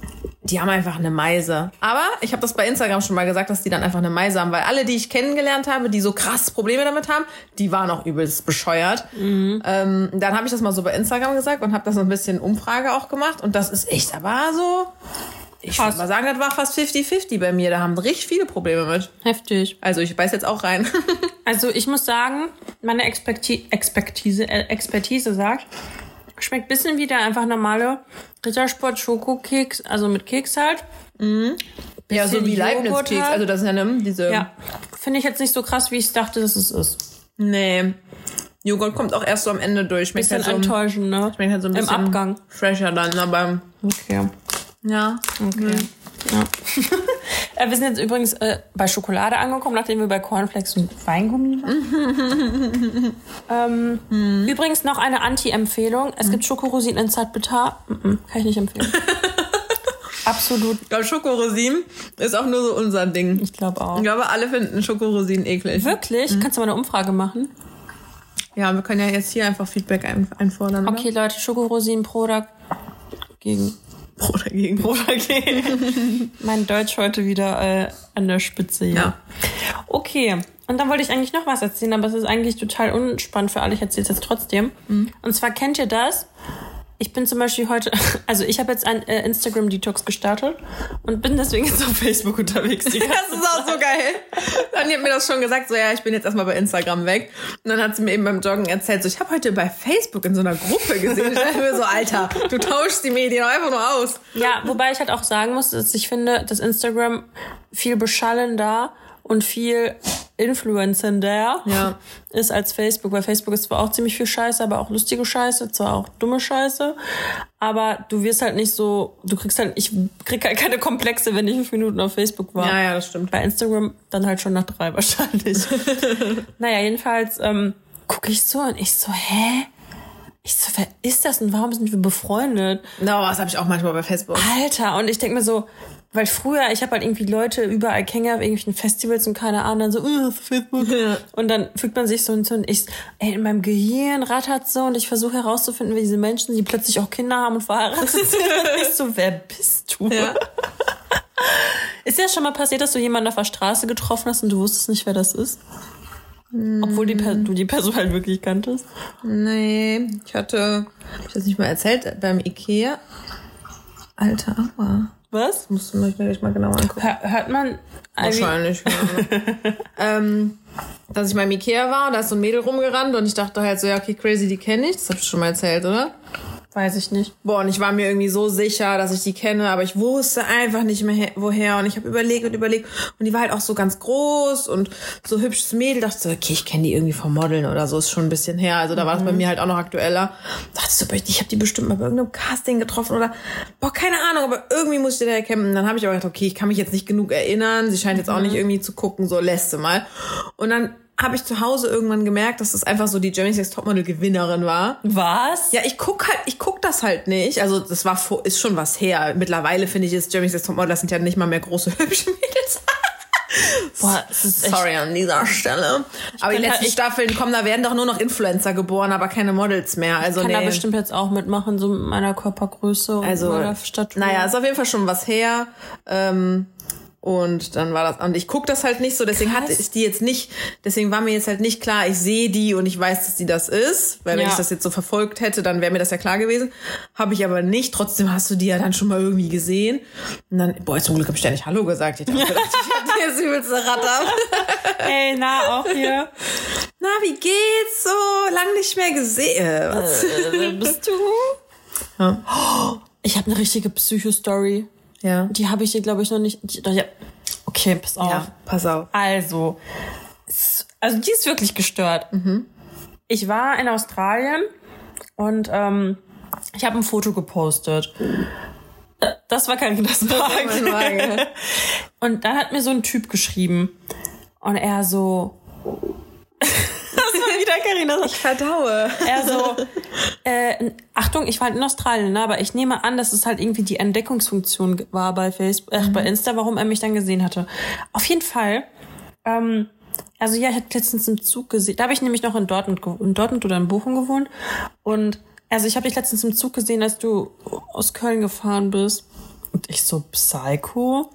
B: Die haben einfach eine Meise. Aber ich habe das bei Instagram schon mal gesagt, dass die dann einfach eine Meise haben, weil alle, die ich kennengelernt habe, die so krass Probleme damit haben, die waren auch übelst bescheuert. Ähm, dann habe ich das mal so bei Instagram gesagt und habe das so ein bisschen Umfrage auch gemacht und das ist echt, aber so, ich würde
A: Krass.
B: mal sagen, das war fast 50-50 bei mir. Da haben richtig viele Probleme mit.
A: Heftig.
B: Also ich beiß jetzt auch rein.
A: Also ich muss sagen, meine Experti Expertise, äh, Expertise sagt, schmeckt bisschen wie der einfach normale Rittersport Schokokeks, also mit Keks halt.
B: ja, so wie Leibniz-Keks.
A: halt.
B: Also das ist ja ne, diese...
A: Ja, finde ich jetzt nicht so krass, wie ich dachte, dass es ist.
B: Nee. Joghurt kommt auch erst so am Ende durch. Schmeckt
A: Bisschen
B: halt so,
A: enttäuschend, ne?
B: schmeckt halt so ein
A: Im
B: bisschen
A: Abgang.
B: fresher dann, aber...
A: Okay.
B: Ja.
A: Okay. Ja. äh, wir sind jetzt übrigens äh, bei Schokolade angekommen, nachdem wir bei Cornflakes und Weingummi waren. ähm, Übrigens noch eine Anti-Empfehlung. Es gibt Schokorosinen in Zartbitter. Kann ich nicht empfehlen. Absolut.
B: Ich glaube, Schokorosinen ist auch nur so unser Ding.
A: Ich glaube auch.
B: Ich glaube, alle finden Schokorosinen eklig.
A: Wirklich? Kannst du mal eine Umfrage machen?
B: Ja, wir können ja jetzt hier einfach Feedback ein einfordern.
A: Okay, Leute, Schokorosinen pro oder gegen.
B: Pro dagegen.
A: Pro oder gegen. mein Deutsch heute wieder äh, an der Spitze hier.
B: Ja.
A: Okay. Und dann wollte ich eigentlich noch was erzählen, aber es ist eigentlich total unspannend für alle. Ich erzähle es jetzt trotzdem. Und zwar kennt ihr das? Ich bin zum Beispiel heute, also ich habe jetzt ein äh, Instagram-Detox gestartet und bin deswegen jetzt auf Facebook unterwegs.
B: Das ist auch so geil. Dann hat mir das schon gesagt, so ja, ich bin jetzt erstmal bei Instagram weg. Und dann hat sie mir eben beim Joggen erzählt, so ich habe heute bei Facebook in so einer Gruppe gesehen. Ich dachte mir so, Alter, du tauschst die Medien einfach nur aus.
A: Ja, wobei ich halt auch sagen muss, dass ich finde, dass Instagram viel beschallender und viel influencender
B: Ja.
A: ist als Facebook, weil Facebook ist zwar auch ziemlich viel Scheiße, aber auch lustige Scheiße, zwar auch dumme Scheiße, aber du wirst halt nicht so, du kriegst halt, ich krieg halt keine Komplexe, wenn ich fünf Minuten auf Facebook war.
B: Ja, ja, das stimmt.
A: Bei Instagram dann halt schon nach drei wahrscheinlich. naja, jedenfalls ähm, gucke ich so und ich so, hä? Ich so, wer ist das und warum sind wir befreundet?
B: No, das habe ich auch manchmal bei Facebook.
A: Alter, und ich denk mir so, weil früher, ich habe halt irgendwie Leute überall kennengelernt, auf irgendwelchen Festivals und keine Ahnung, dann so, uh, Facebook.
B: Ja.
A: Und dann fügt man sich so und so und ich, ey, in meinem Gehirn rattert so und ich versuche herauszufinden, wie diese Menschen, die plötzlich auch Kinder haben und verheiratet sind. und ich so, wer bist du?
B: Ja.
A: Ist dir das schon mal passiert, dass du jemanden auf der Straße getroffen hast und du wusstest nicht, wer das ist? Obwohl die per du die Person halt wirklich kanntest?
B: Nee, ich hatte, hab ich das nicht mal erzählt, beim Ikea. Alter, aua.
A: Was?
B: Musst du mir gleich mal genauer angucken.
A: Hör- Hört man
B: Wahrscheinlich, ja. ähm, dass ich beim Ikea war und da ist so ein Mädel rumgerannt und ich dachte halt so, ja, okay, crazy, die kenne ich. Das hab ich schon mal erzählt, oder?
A: Weiß ich nicht.
B: Boah, und ich war mir irgendwie so sicher, dass ich die kenne, aber ich wusste einfach nicht mehr, he- woher. Und ich habe überlegt und überlegt. Und die war halt auch so ganz groß und so hübsches Mädel. Dachte so, okay, ich kenne die irgendwie vom Modeln oder so. Ist schon ein bisschen her. Also da war es bei mir halt auch noch aktueller. Dachte so, ich habe die bestimmt mal bei irgendeinem Casting getroffen oder, boah, keine Ahnung, aber irgendwie muss ich die da erkennen. Und dann habe ich aber gedacht, okay, ich kann mich jetzt nicht genug erinnern. Sie scheint jetzt auch nicht irgendwie zu gucken, so lässt sie mal. Und dann habe ich zu Hause irgendwann gemerkt, dass das einfach so die Jeremy's Next Topmodel Gewinnerin war.
A: Was?
B: Ja, ich guck halt, ich guck das halt nicht. Also das war vor, ist schon was her. Mittlerweile finde ich, ist Jeremy's Next Topmodel, das sind ja nicht mal mehr große hübsche Mädels.
A: Boah,
B: Sorry an dieser Stelle. Aber die letzten
A: halt-
B: Staffeln kommen, da werden doch nur noch Influencer geboren, aber keine Models mehr. Also
A: kann da
B: nee.
A: bestimmt jetzt auch mitmachen, so mit meiner Körpergröße und
B: also,
A: meiner Statur.
B: naja, ist auf jeden Fall schon was her. Ähm, und dann war das, und ich guck das halt nicht so, deswegen
A: Krass.
B: hatte ich die jetzt nicht, deswegen war mir jetzt halt nicht klar, ich sehe die und ich weiß, dass die das ist, weil wenn
A: Ja.
B: ich das jetzt so verfolgt hätte, dann wäre mir das ja klar gewesen. Habe ich aber nicht, trotzdem hast du die ja dann schon mal irgendwie gesehen. Und dann, boah, zum Glück habe ich da nicht Hallo gesagt. Ich dachte, ich hab die jetzt übelste Ratter.
A: Ey, na, auch hier.
B: Na, wie geht's so? Lang nicht mehr gesehen. Was?
A: Wer bist du?
B: Ja.
A: Ich habe eine richtige Psycho-Story.
B: Ja.
A: Die habe ich dir, glaube ich, noch nicht. Die, ja. Okay, pass auf.
B: ja, pass auf.
A: Also, also die ist wirklich gestört.
B: Mhm.
A: Ich war in Australien und ähm, ich habe ein Foto gepostet. Das war kein Kindersmarkt. Und dann hat mir so ein Typ geschrieben und er so. Wieder Carina.
B: Ich verdaue.
A: Er so, äh, Achtung, ich war halt in Australien, ne, aber ich nehme an, dass es halt irgendwie die Entdeckungsfunktion war bei Facebook, äh, bei Insta, warum er mich dann gesehen hatte. Auf jeden Fall, ähm, also ja, ich hatte letztens im Zug gesehen, da habe ich nämlich noch in Dortmund, in Dortmund oder in Bochum gewohnt und also ich habe dich letztens im Zug gesehen, als du aus Köln gefahren bist und ich so Psycho.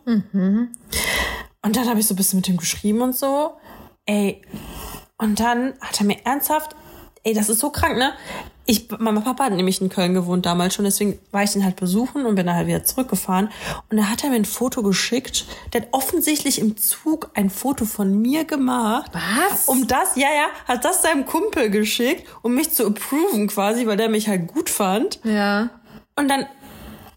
A: Und dann habe ich so ein bisschen mit ihm geschrieben und so. Ey, und dann hat er mir ernsthaft, ey, das ist so krank, ne? Ich, mein Papa hat nämlich in Köln gewohnt damals schon, deswegen war ich den halt besuchen und bin dann halt wieder zurückgefahren. Und da hat er mir ein Foto geschickt. Der hat offensichtlich im Zug ein Foto von mir gemacht.
B: Was?
A: Um das, ja, ja, hat das seinem Kumpel geschickt, um mich zu approven quasi, weil der mich halt gut fand.
B: Ja.
A: Und dann,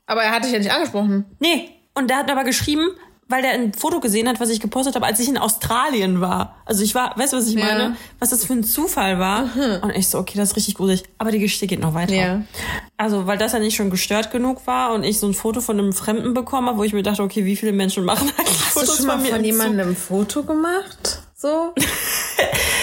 B: Aber er hat dich ja nicht angesprochen.
A: nee, und der hat mir aber geschrieben, weil der ein Foto gesehen hat, was ich gepostet habe, als ich in Australien war. Also ich war, weißt du, was ich
B: Ja.
A: meine? Was das für ein Zufall war. Und ich so, okay, das ist richtig gruselig. Aber die Geschichte geht noch weiter.
B: Ja.
A: Also, weil das ja nicht schon gestört genug war und ich so ein Foto von einem Fremden bekommen habe, wo ich mir dachte, okay, wie viele Menschen machen eigentlich
B: Hast
A: Fotos
B: du schon mal
A: von
B: von jemandem ein Foto gemacht? So?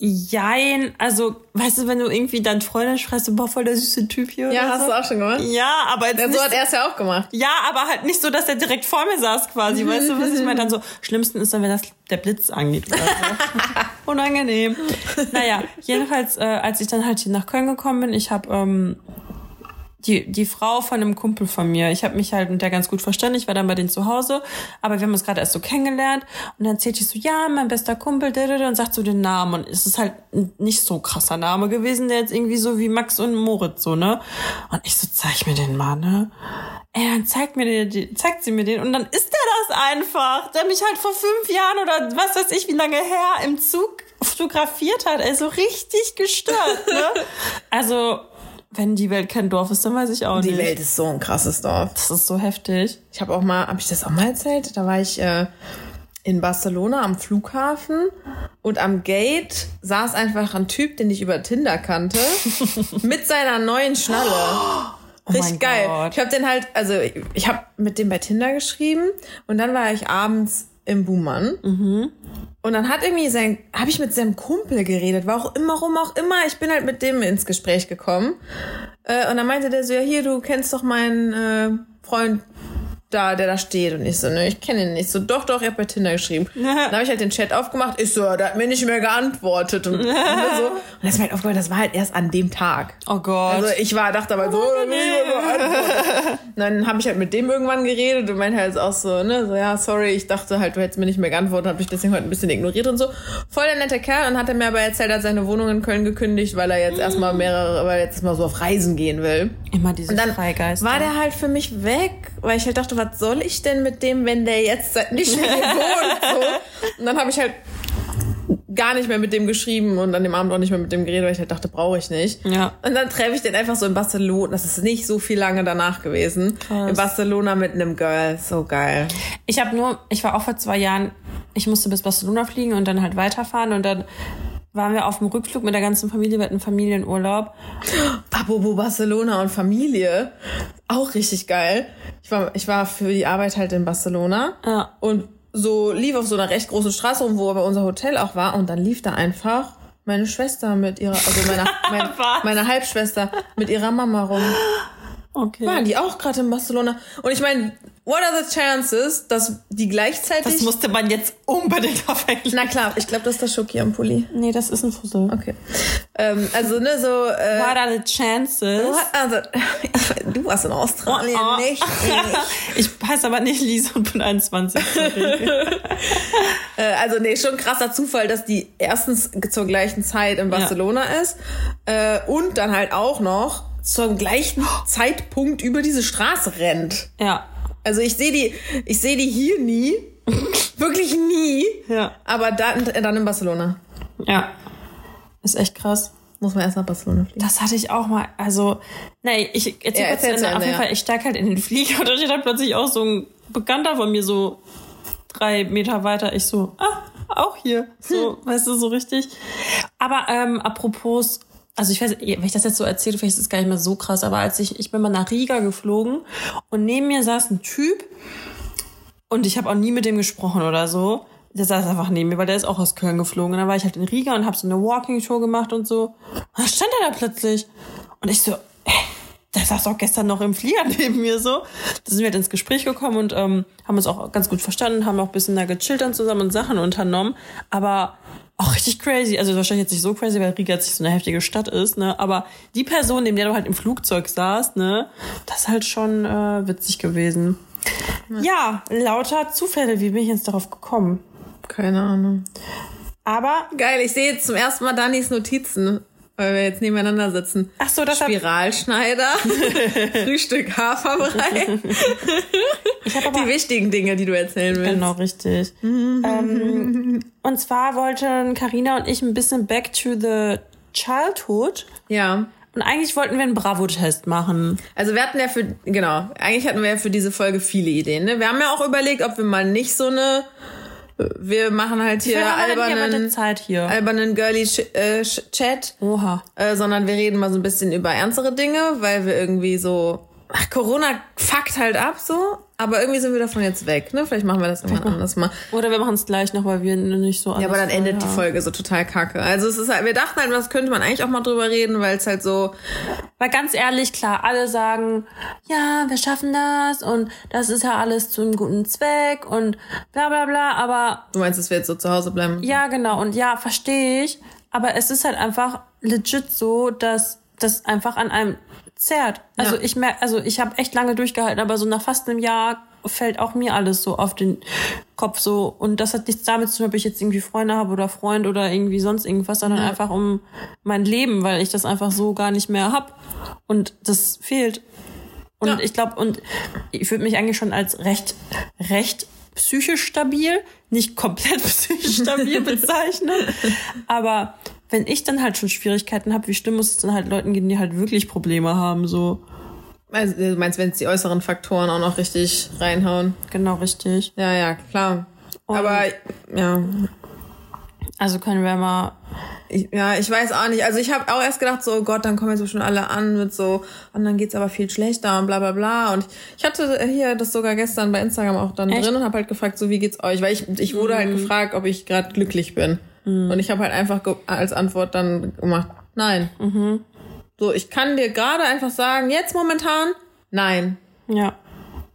A: Jein, also, weißt du, wenn du irgendwie deinen Freundin schreibst, du boah, voll der süße Typ hier
B: Ja, hast
A: so.
B: du auch schon gemacht?
A: Ja, aber jetzt
B: Ja, so hat er es ja auch gemacht.
A: Ja, aber halt nicht so, dass er direkt vor mir saß quasi, weißt du, was ich meine? Dann so, schlimmsten ist dann, wenn das der Blitz angeht. oder so. Unangenehm. Naja, jedenfalls, äh, als ich dann halt hier nach Köln gekommen bin, ich habe ähm, die, die Frau von einem Kumpel von mir, ich habe mich halt mit der ganz gut verstanden, ich war dann bei denen zu Hause, aber wir haben uns gerade erst so kennengelernt. Und dann erzählt ich so, ja, mein bester Kumpel, und sagt so den Namen. Und es ist halt nicht so krasser Name gewesen, der jetzt irgendwie so wie Max und Moritz so, ne? Und ich so, zeig mir den mal, ne? Ey, dann zeigt mir den, zeigt sie mir den. Und dann ist der das einfach, der mich halt vor fünf Jahren oder was weiß ich wie lange her im Zug fotografiert hat, ey, so richtig gestört, ne? Also, wenn die Welt kein Dorf ist, dann weiß ich auch
B: Die
A: nicht.
B: Welt ist so ein krasses Dorf.
A: Das ist so heftig.
B: Ich habe auch mal, habe ich das auch mal erzählt? Da war ich äh, in Barcelona am Flughafen und am Gate saß einfach ein Typ, den ich über Tinder kannte, mit seiner neuen Schnalle.
A: Oh
B: Richtig geil.
A: Gott.
B: Ich habe den halt, also ich, ich habe mit dem bei Tinder geschrieben und dann war ich abends im Buhmann. Und dann hat irgendwie sein, habe ich mit seinem Kumpel geredet, war auch immer rum auch immer. Ich bin halt mit dem ins Gespräch gekommen. Äh, und dann meinte der so, ja hier, du kennst doch meinen äh, Freund da, der da steht. Und ich so, ne, ich kenne ihn nicht. So, doch, doch, ich hab bei Tinder geschrieben. dann habe ich halt den Chat aufgemacht. Ich so, der hat mir nicht mehr geantwortet. Und, und so. Und das ist mir halt aufgefallen, das war halt erst an dem Tag.
A: Oh Gott.
B: Also ich war, dachte aber so, oh, nee. Dann habe ich halt mit dem irgendwann geredet und meinte halt auch so, ne, so, ja, sorry, ich dachte halt, du hättest mir nicht mehr geantwortet, habe ich deswegen heute ein bisschen ignoriert und so. Voll der nette Kerl und hat er mir aber erzählt, er hat seine Wohnung in Köln gekündigt, weil er jetzt erstmal mehrere, weil er jetzt mal so auf Reisen gehen will.
A: Immer diese
B: Und dann
A: Freigeister.
B: war der halt für mich weg, weil ich halt dachte, was soll ich denn mit dem, wenn der jetzt nicht mehr wohnt? So. Und dann habe ich halt gar nicht mehr mit dem geschrieben und an dem Abend auch nicht mehr mit dem geredet, weil ich halt dachte, brauche ich nicht.
A: Ja.
B: Und dann treffe ich den einfach so in Barcelona. Das ist nicht so viel lange danach gewesen.
A: Krass.
B: In Barcelona mit einem Girl. So geil.
A: Ich habe nur, ich war auch vor zwei Jahren, ich musste bis Barcelona fliegen und dann halt weiterfahren und dann waren wir auf dem Rückflug mit der ganzen Familie, wir hatten Familienurlaub.
B: Apropos Barcelona und Familie. Auch richtig geil. Ich war, ich war für die Arbeit halt in Barcelona.
A: Ja.
B: Und so lief auf so einer recht großen Straße rum, wo aber unser Hotel auch war. Und dann lief da einfach meine Schwester mit ihrer, also meine, mein,
A: Was?
B: meine Halbschwester mit ihrer Mama rum.
A: Okay.
B: Waren die auch gerade in Barcelona? Und ich meine, what are the chances, dass die gleichzeitig.
A: das musste man jetzt unbedingt erwähnen.
B: Na klar, ich glaube, das ist der Schoki am Pulli.
A: Nee, das ist ein Fussel.
B: Okay. Ähm, also, ne, so. Äh,
A: What are the chances?
B: also, du warst in Australien,
A: Oh, oh.
B: nicht?
A: Ich heiße aber nicht Lisa und bin 21. sorry.
B: Äh, also nee, schon krasser Zufall, dass die erstens zur gleichen Zeit in Barcelona ist äh, und dann halt auch noch zum gleichen Zeitpunkt über diese Straße rennt.
A: ja.
B: Also ich sehe die, ich sehe die hier nie, wirklich nie,
A: Ja.
B: aber dann, dann in Barcelona.
A: Ja. Ist echt krass.
B: Muss man erst nach Barcelona fliegen.
A: Das hatte ich auch mal. Also, nee, ich erzähl
B: Ja,
A: kurz zu Ende. Auf jeden
B: ja.
A: Fall, ich steig halt in den Flieger und da steht halt plötzlich auch so ein Bekannter von mir so drei Meter weiter. Ich so, ah, auch hier. So, weißt du, so richtig. Aber ähm, apropos, also ich weiß, wenn ich das jetzt so erzähle, vielleicht ist es gar nicht mehr so krass, aber als ich, ich bin mal nach Riga geflogen und neben mir saß ein Typ und ich habe auch nie mit dem gesprochen oder so. Der saß einfach neben mir, weil der ist auch aus Köln geflogen. Und dann war ich halt in Riga und habe so eine Walking-Tour gemacht und so. Und dann stand er da plötzlich. Und ich so, äh, der saß doch gestern noch im Flieger neben mir so. Da sind wir halt ins Gespräch gekommen und ähm, haben uns auch ganz gut verstanden, haben auch ein bisschen da gechillt dann zusammen und Sachen unternommen. Aber auch richtig crazy. Also wahrscheinlich jetzt nicht so crazy, weil Riga jetzt nicht so eine heftige Stadt ist, ne? Aber die Person, neben der du halt im Flugzeug saßt, ne, das ist halt schon äh, witzig gewesen. Ja, lauter Zufälle, wie bin ich jetzt darauf gekommen?
B: Keine Ahnung.
A: Aber,
B: Geil, ich sehe jetzt zum ersten Mal Danis Notizen, weil wir jetzt nebeneinander sitzen.
A: ach so, das
B: Spiralschneider, Frühstück Haferbrei.
A: ich habe aber
B: Die wichtigen Dinge, die du erzählen willst.
A: Genau, richtig. ähm, und zwar wollten Karina und ich ein bisschen back to the childhood.
B: Ja.
A: Und eigentlich wollten wir einen Bravo-Test machen.
B: Also wir hatten ja für, genau, eigentlich hatten wir ja für diese Folge viele Ideen. Ne? Wir haben ja auch überlegt, ob wir mal nicht so eine, wir machen halt hier
A: der
B: albernen,
A: Zeit hier.
B: albernen girly äh, Ch- Chat,
A: Oha.
B: äh, sondern wir reden mal so ein bisschen über ernstere Dinge, weil wir irgendwie so, ach, Corona fuckt halt ab so, aber irgendwie sind wir davon jetzt weg. Ne? Vielleicht machen wir das irgendwann anders mal.
A: Oder wir machen es gleich noch, weil wir nicht so
B: Ja, aber dann endet die
A: vorher-
B: Folge so total kacke. Also es ist halt, wir dachten halt, das könnte man eigentlich auch mal drüber reden, weil es halt so,
A: Weil ganz ehrlich, klar, alle sagen, ja, wir schaffen das und das ist ja alles zu einem guten Zweck und bla bla bla, aber
B: du meinst, dass wir jetzt so zu Hause bleiben?
A: Ja, genau. Und ja, verstehe ich. Aber es ist halt einfach legit so, dass das einfach an einem zerrt. Also
B: Ja.
A: ich merke, also ich habe echt lange durchgehalten, aber so nach fast einem Jahr fällt auch mir alles so auf den Kopf so. Und das hat nichts damit zu tun, ob ich jetzt irgendwie Freunde habe oder Freund oder irgendwie sonst irgendwas, sondern einfach um mein Leben, weil ich das einfach so gar nicht mehr hab. Und das fehlt. Und
B: Ja.
A: ich glaube, und ich würde mich eigentlich schon als recht, recht psychisch stabil, nicht komplett psychisch stabil bezeichnen. Aber wenn ich dann halt schon Schwierigkeiten habe, wie schlimm muss es dann halt Leuten gehen, die halt wirklich Probleme haben, so.
B: Also, du meinst, wenn es die äußeren Faktoren auch noch richtig reinhauen?
A: Genau richtig.
B: Ja, ja, klar. Aber ja,
A: Also können wir mal
B: Ich, ja, ich weiß auch nicht. Also ich habe auch erst gedacht, so oh Gott, dann kommen jetzt so schon alle an mit so, und dann geht's aber viel schlechter und bla bla bla. Und ich hatte hier das sogar gestern bei Instagram auch dann
A: Echt?
B: drin und habe halt gefragt, so wie geht's euch? Weil ich, ich wurde halt gefragt, ob ich gerade glücklich bin. Und ich habe halt einfach als Antwort dann gemacht, nein. So, ich kann dir gerade einfach sagen, jetzt momentan, nein.
A: Ja.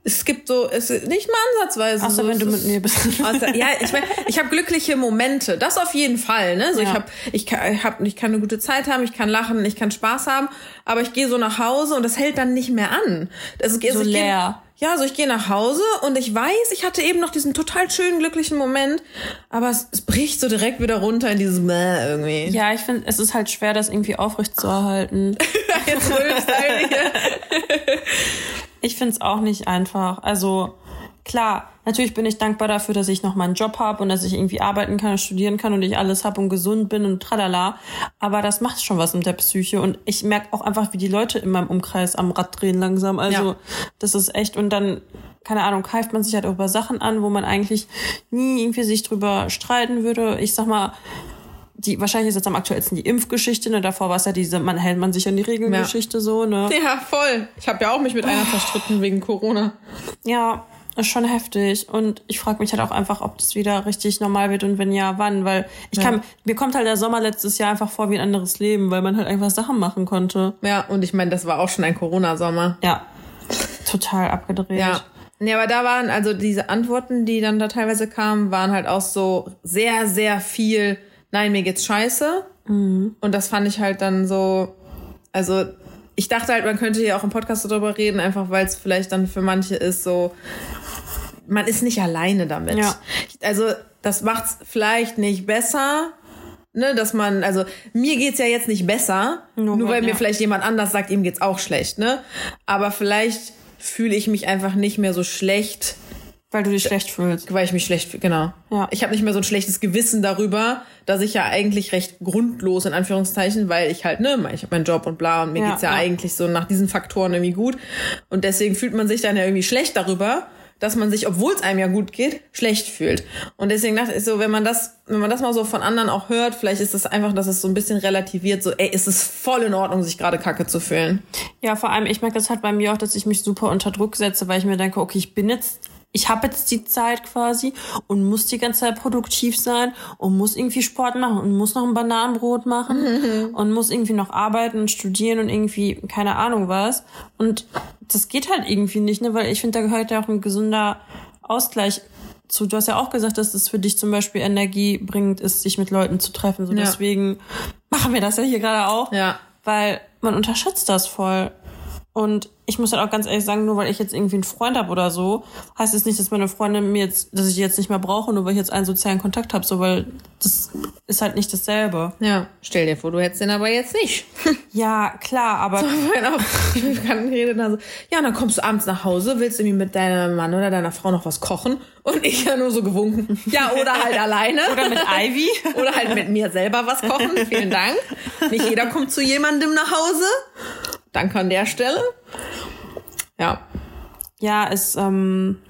B: Es gibt so, es ist nicht mal ansatzweise.
A: Außer
B: so,
A: wenn du mit
B: ist-
A: mir bist.
B: Außer, ja, ich meine, ich habe glückliche Momente, das auf jeden Fall. Ne? So, ich
A: Ja.
B: habe, ich kann, ich, hab, ich kann eine gute Zeit haben, ich kann lachen, ich kann Spaß haben, aber ich gehe so nach Hause und das hält dann nicht mehr an. Also,
A: So
B: ich geh-
A: leer.
B: Ja, so ich gehe nach Hause und ich weiß, ich hatte eben noch diesen total schönen glücklichen Moment, aber es, es bricht so direkt wieder runter in dieses Mäh irgendwie.
A: Ja, ich finde, es ist halt schwer, das irgendwie aufrecht zu erhalten.
B: Jetzt.
A: Ich finde es auch nicht einfach. Also klar, natürlich bin ich dankbar dafür, dass ich noch mal einen Job habe und dass ich irgendwie arbeiten kann und studieren kann und ich alles habe und gesund bin und tralala. Aber das macht schon was mit der Psyche. Und ich merke auch einfach, wie die Leute in meinem Umkreis am Rad drehen langsam. Also
B: Ja.
A: das ist echt. Und dann, keine Ahnung, keift man sich halt über Sachen an, wo man eigentlich nie irgendwie sich drüber streiten würde. Ich sag mal, die, wahrscheinlich ist jetzt am aktuellsten die Impfgeschichte, ne? Davor war es ja diese, man hält man sich an die Regelgeschichte so, ne?
B: Ja, voll. Ich habe ja auch mich mit einer verstritten wegen Corona.
A: Ja, ist schon heftig. Und ich frage mich halt auch einfach, ob das wieder richtig normal wird und wenn ja, wann. Weil ich
B: Ja.
A: kann, mir kommt halt der Sommer letztes Jahr einfach vor wie ein anderes Leben, weil man halt einfach Sachen machen konnte.
B: Ja, und ich meine, das war auch schon ein Corona-Sommer.
A: Ja. Total abgedreht.
B: Ja. Nee, aber da waren, also diese Antworten, die dann da teilweise kamen, waren halt auch so sehr, sehr viel, nein, mir geht's scheiße. Und das fand ich halt dann so, also ich dachte halt, man könnte hier auch im Podcast darüber reden, einfach weil es vielleicht dann für manche ist so, man ist nicht alleine damit.
A: Ja.
B: Also das macht's vielleicht nicht besser, ne, dass man, also mir geht's ja jetzt nicht besser,
A: Nur
B: nur,
A: weil-
B: weil mir
A: ja.
B: vielleicht jemand anders sagt, ihm geht's auch schlecht, ne? Aber vielleicht fühle ich mich einfach nicht mehr so schlecht,
A: Weil du dich schlecht fühlst.
B: weil ich mich schlecht fühle, genau.
A: Ja.
B: Ich habe nicht mehr so ein schlechtes Gewissen darüber, dass ich ja eigentlich recht grundlos in Anführungszeichen, weil ich halt, ne, ich habe meinen Job und bla und mir
A: Ja,
B: geht's ja,
A: ja.
B: eigentlich so nach diesen Faktoren irgendwie gut und deswegen fühlt man sich dann ja irgendwie schlecht darüber, dass man sich, obwohl es einem ja gut geht, schlecht fühlt. Und deswegen dachte ich so, wenn man das, wenn man das mal so von anderen auch hört, vielleicht ist es einfach, dass es so ein bisschen relativiert, so, ey, ist es voll in Ordnung, sich gerade kacke zu fühlen.
A: Ja, vor allem, ich merke das halt bei mir auch, dass ich mich super unter Druck setze, weil ich mir denke, okay, ich bin jetzt, ich habe jetzt die Zeit quasi und muss die ganze Zeit produktiv sein und muss irgendwie Sport machen und muss noch ein Bananenbrot machen und muss irgendwie noch arbeiten und studieren und irgendwie keine Ahnung was. Und das geht halt irgendwie nicht, ne, weil ich finde, da gehört ja auch ein gesunder Ausgleich zu. Du hast ja auch gesagt, dass es für dich zum Beispiel Energie bringt, ist, sich mit Leuten zu treffen. So
B: Ja.
A: deswegen machen wir das ja hier gerade auch
B: Ja.
A: weil man unterschätzt das voll. Und ich muss halt auch ganz ehrlich sagen, nur weil ich jetzt irgendwie einen Freund habe oder so, heißt es nicht, dass meine Freundin mir jetzt, dass ich jetzt nicht mehr brauche, nur weil ich jetzt einen sozialen Kontakt habe, so weil das ist halt nicht dasselbe.
B: Ja. Stell dir vor, du hättest den aber jetzt nicht.
A: Ja, klar, aber
B: Genau. Ich kann reden dann so, ja, dann kommst du abends nach Hause, willst irgendwie mit deinem Mann oder deiner Frau noch was kochen? Und ich ja nur so gewunken. Ja, oder halt alleine.
A: oder mit Ivy.
B: Oder halt mit mir selber was kochen. Vielen Dank. Nicht jeder kommt zu jemandem nach Hause. Danke an der Stelle. Ja.
A: Ja, es, ähm,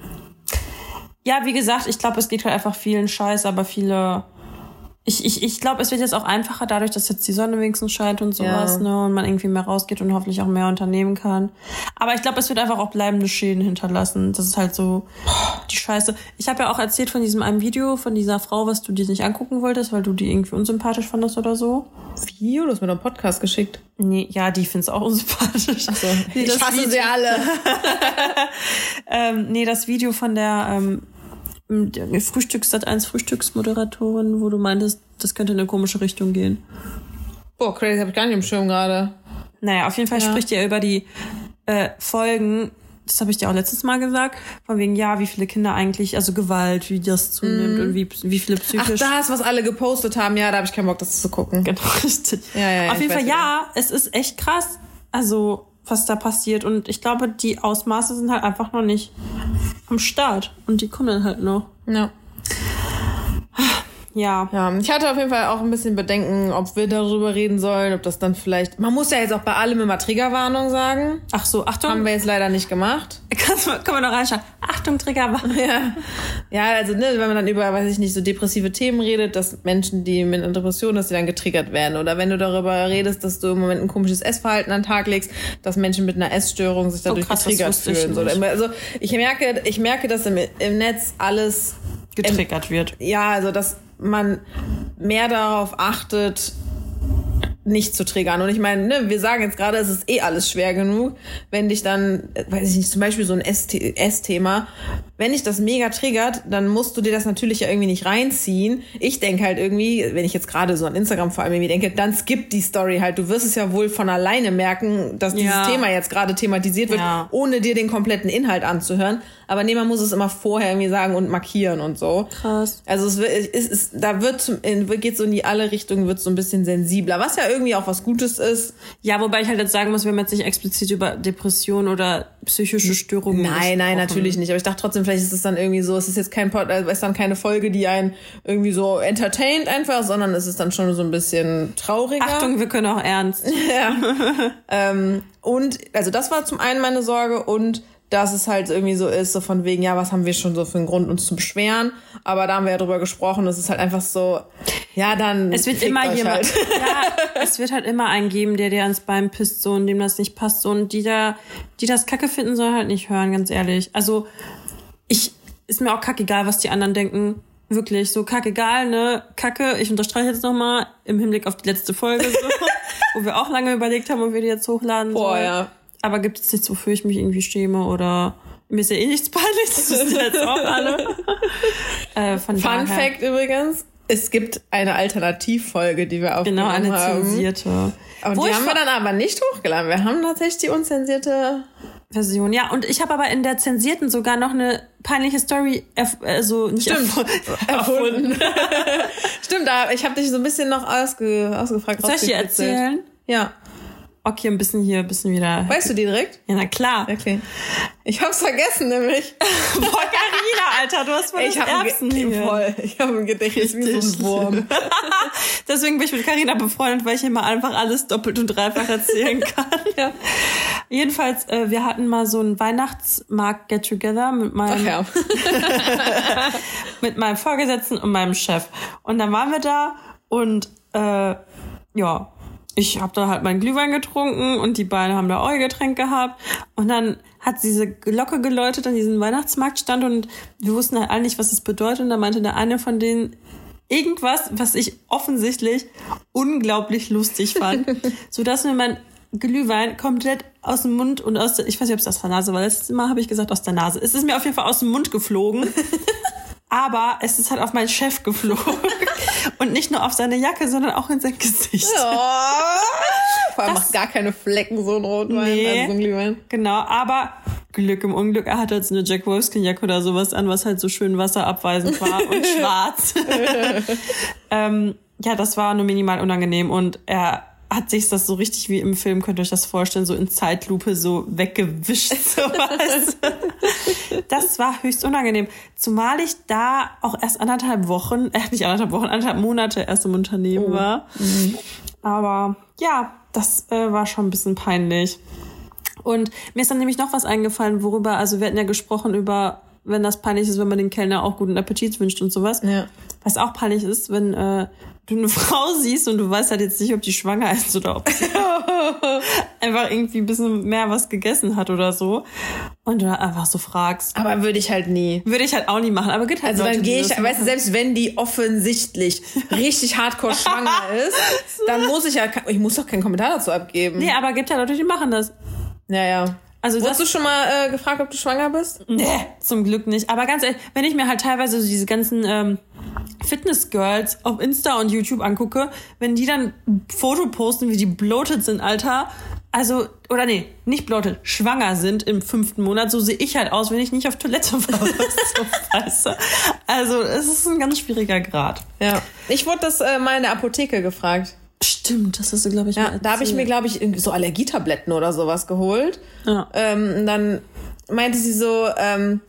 A: ja, wie gesagt, ich glaube, es geht halt einfach vielen Scheiß, aber viele, ich, ich, ich glaube, es wird jetzt auch einfacher dadurch, dass jetzt die Sonne wenigstens scheint und sowas,
B: Ja.
A: ne, und man irgendwie mehr rausgeht und hoffentlich auch mehr unternehmen kann. Aber ich glaube, es wird einfach auch bleibende Schäden hinterlassen. Das ist halt so die Scheiße. Ich habe ja auch erzählt von diesem einen Video von dieser Frau, was du dir nicht angucken wolltest, weil du die irgendwie unsympathisch fandest oder so.
B: Wie? Du hast mir doch einen Podcast geschickt.
A: Nee, ja, die find's auch unsympathisch.
B: So.
A: Nee,
B: ich hasse
A: Video-
B: sie alle.
A: Ähm, nee, das Video von der, ähm, der Frühstücks Sat 1 Frühstücksmoderatorin, wo du meintest, das könnte in eine komische Richtung gehen.
B: Boah, crazy, hab ich gar nicht im Schirm gerade.
A: Naja, auf jeden Fall
B: Ja.
A: spricht ihr über die äh, Folgen, das habe ich dir auch letztes Mal gesagt, von wegen, ja, wie viele Kinder eigentlich, also Gewalt, wie das zunimmt und wie, wie viele
B: Mhm. Ach,
A: psychisch.
B: das, was alle gepostet haben. Ja, da habe ich keinen Bock, das zu gucken.
A: Genau, richtig.
B: Ja, ja,
A: Auf jeden Fall,
B: wieder.
A: ja, es ist echt krass, also was da passiert. Und ich glaube, die Ausmaße sind halt einfach noch nicht am Start. Und die kommen dann halt noch.
B: Ja.
A: Ja.
B: Ja, ich hatte auf jeden Fall auch ein bisschen Bedenken, ob wir darüber reden sollen, ob das dann vielleicht. Man muss ja jetzt auch bei allem immer Triggerwarnung sagen.
A: Ach so, Achtung.
B: Haben wir jetzt leider nicht gemacht.
A: Kannst, kann man noch reinschauen. Achtung, Triggerwarnung.
B: Ja. Ja, also, ne, wenn man dann über, weiß ich nicht, so depressive Themen redet, dass Menschen, die mit einer Depression, dass die dann getriggert werden. Oder wenn du darüber redest, dass du im Moment ein komisches Essverhalten an den Tag legst, dass Menschen mit einer Essstörung sich dadurch
A: krass, das
B: getriggert
A: ich
B: fühlen.
A: Nicht.
B: also, ich merke, ich merke, dass im, im Netz alles
A: Getriggert wird.
B: ja, also dass man mehr darauf achtet, nicht zu triggern. Und ich meine, ne, wir sagen jetzt gerade, es ist eh alles schwer genug, wenn dich dann, weiß ich nicht, zum Beispiel so ein Essthema, wenn dich das mega triggert, dann musst du dir das natürlich ja irgendwie nicht reinziehen. Ich denke halt irgendwie, wenn ich jetzt gerade so an Instagram vor allem irgendwie denke, dann skip die Story halt. Du wirst es ja wohl von alleine merken, dass dieses
A: Ja.
B: Thema jetzt gerade thematisiert wird,
A: Ja.
B: ohne dir den kompletten Inhalt anzuhören. Aber nee, man muss es immer vorher irgendwie sagen und markieren und so.
A: Krass.
B: Also es, wird, es ist, da wird geht so in die alle Richtungen, wird so ein bisschen sensibler, was ja irgendwie auch was Gutes ist.
A: Ja, wobei ich halt jetzt sagen muss, wir haben jetzt nicht explizit über Depression oder psychische Störungen
B: Nein, nein, natürlich nicht. Aber ich dachte trotzdem, vielleicht ist es dann irgendwie so, es ist jetzt kein Pod, es ist dann keine Folge, die einen irgendwie so entertaint einfach, sondern es ist dann schon so ein bisschen trauriger.
A: Achtung, wir können auch ernst.
B: Ähm, und, also das war zum einen meine Sorge und dass es halt irgendwie so ist, so von wegen, ja, was haben wir schon so für einen Grund, uns zu beschweren? Aber da haben wir ja drüber gesprochen, es ist halt einfach so, ja, dann.
A: Es wird immer jemand,
B: Halt.
A: ja, es wird halt immer einen geben, der dir ans Bein pisst, so, und dem das nicht passt, so, und die da, die das kacke finden, sollen halt nicht hören, ganz ehrlich. Also, ich, ist mir auch kackegal, was die anderen denken. Wirklich, so kackegal, ne? Kacke, ich unterstreiche jetzt nochmal im Hinblick auf die letzte Folge, so, wo wir auch lange überlegt haben, ob wir die jetzt hochladen
B: Boah,
A: sollen.
B: ja.
A: Aber gibt es nichts, wofür ich mich irgendwie schäme oder mir ist ja eh nichts peinlich, das wissen jetzt auch alle. äh,
B: Fun
A: daher,
B: Fact übrigens, es gibt eine Alternativfolge, die wir
A: Genau,
B: aufgenommen
A: eine
B: haben.
A: zensierte.
B: Und
A: Wo
B: die haben wir dann aber nicht hochgeladen. Wir haben tatsächlich die unzensierte.
A: Version. Ja, und ich habe aber in der zensierten sogar noch eine peinliche Story, erf also nicht
B: Stimmt.
A: erfu-
B: Erfunden. Stimmt, da, ich habe dich so ein bisschen noch ausge, ausgefragt.
A: Soll ich dir erzählen?
B: Ja.
A: Okay, ein bisschen hier, ein bisschen wieder.
B: Weißt du die direkt?
A: Ja, na klar.
B: Okay. Ich hab's vergessen, nämlich.
A: Boah, Carina, Alter, du hast voll
B: Ich
A: das
B: habe
A: Erbsen
B: ein,
A: hier.
B: Voll. Ich habe ein Gedächtnis wie so ein
A: Richtig.
B: Wurm.
A: Deswegen bin ich mit Carina befreundet, weil ich immer einfach alles doppelt und dreifach erzählen kann.
B: Ja.
A: Jedenfalls, äh, wir hatten mal so einen Weihnachtsmarkt Get Together mit meinem
B: ja.
A: mit meinem Vorgesetzten und meinem Chef. Und dann waren wir da und äh, ja, ich habe da halt meinen Glühwein getrunken und die beiden haben da ihr Getränk gehabt. Und dann hat diese Glocke geläutet an diesem Weihnachtsmarktstand und wir wussten halt alle nicht, was das bedeutet. Und da meinte der eine von denen irgendwas, was ich offensichtlich unglaublich lustig fand, so dass mir mein Glühwein komplett aus dem Mund und aus der, ich weiß nicht, ob es aus der Nase war. Letztes Mal habe ich gesagt aus der Nase. Es ist mir auf jeden Fall aus dem Mund geflogen. Aber es ist halt auf meinen Chef geflogen. Und nicht nur auf seine Jacke, sondern auch in sein Gesicht.
B: Oh. Vor allem
A: Das-
B: macht gar keine Flecken so ein Rotwein.
A: Nee.
B: Also so ein Glühwein.
A: Genau, aber Glück im Unglück, er hatte jetzt eine Jack Wolfskin-Jacke oder sowas an, was halt so schön wasserabweisend war und schwarz. ähm, ja, das war nur minimal unangenehm und er hat sich das so richtig wie im Film, könnt ihr euch das vorstellen, so in Zeitlupe so weggewischt. So was. Das war höchst unangenehm. Zumal ich da auch erst anderthalb Wochen, äh, nicht anderthalb Wochen, anderthalb Monate erst im Unternehmen war. Aber ja, das äh, war schon ein bisschen peinlich. Und mir ist dann nämlich noch was eingefallen, worüber, also wir hatten ja gesprochen über, wenn das peinlich ist, wenn man den Kellner auch guten Appetit wünscht und sowas.
B: Ja.
A: Was auch peinlich ist, wenn äh, du eine Frau siehst und du weißt halt jetzt nicht, ob die schwanger ist oder ob sie einfach irgendwie ein bisschen mehr was gegessen hat oder so. Und du einfach so fragst.
B: Aber würde ich halt nie.
A: Würde ich halt auch nie machen, aber gibt halt
B: Also
A: Leute,
B: dann gehe ich,
A: das
B: weißt du, selbst wenn die offensichtlich richtig hardcore schwanger ist, dann muss ich ja, ich muss doch keinen Kommentar dazu abgeben.
A: Nee, aber gibt halt Leute, die machen das.
B: Ja, ja.
A: Also
B: Wurdest du schon mal äh, gefragt, ob du schwanger bist?
A: Nee, zum Glück nicht. Aber ganz ehrlich, wenn ich mir halt teilweise so diese ganzen ähm, Fitness-Girls auf Insta und YouTube angucke, wenn die dann Foto posten, wie die bloated sind, Alter. Also, oder nee, nicht bloated, schwanger sind im fünften Monat, so sehe ich halt aus, wenn ich nicht auf Toilette war. so? Also, es ist ein ganz schwieriger Grad.
B: Ja. Ich wurde das äh, mal in der Apotheke gefragt.
A: Stimmt, das hast du, glaube ich,
B: Ja, da habe ich mir, glaube ich, so Allergietabletten oder sowas geholt.
A: Ja.
B: Ähm, und dann meinte sie so, ähm,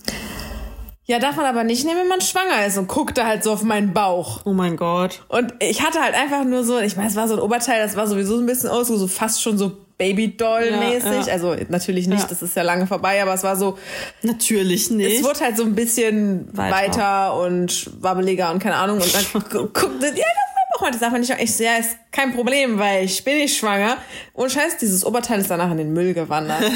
B: Ja, darf man aber nicht nehmen, wenn man schwanger ist und guckte halt so auf meinen Bauch.
A: Oh mein Gott.
B: Und ich hatte halt einfach nur so, ich meine, es war so ein Oberteil, das war sowieso so ein bisschen aus, so fast schon so Babydoll-mäßig.
A: Ja, ja.
B: Also natürlich nicht,
A: Ja.
B: das ist ja lange vorbei, aber es war so,
A: Natürlich nicht.
B: es wurde halt so ein bisschen
A: Weiter.
B: weiter, und wabbeliger und keine Ahnung. Und dann gu- guckte, ja, das das darf man nicht. Ich sehe, ist kein Problem, weil ich bin nicht schwanger. Und scheiß, dieses Oberteil ist danach in den Müll gewandert.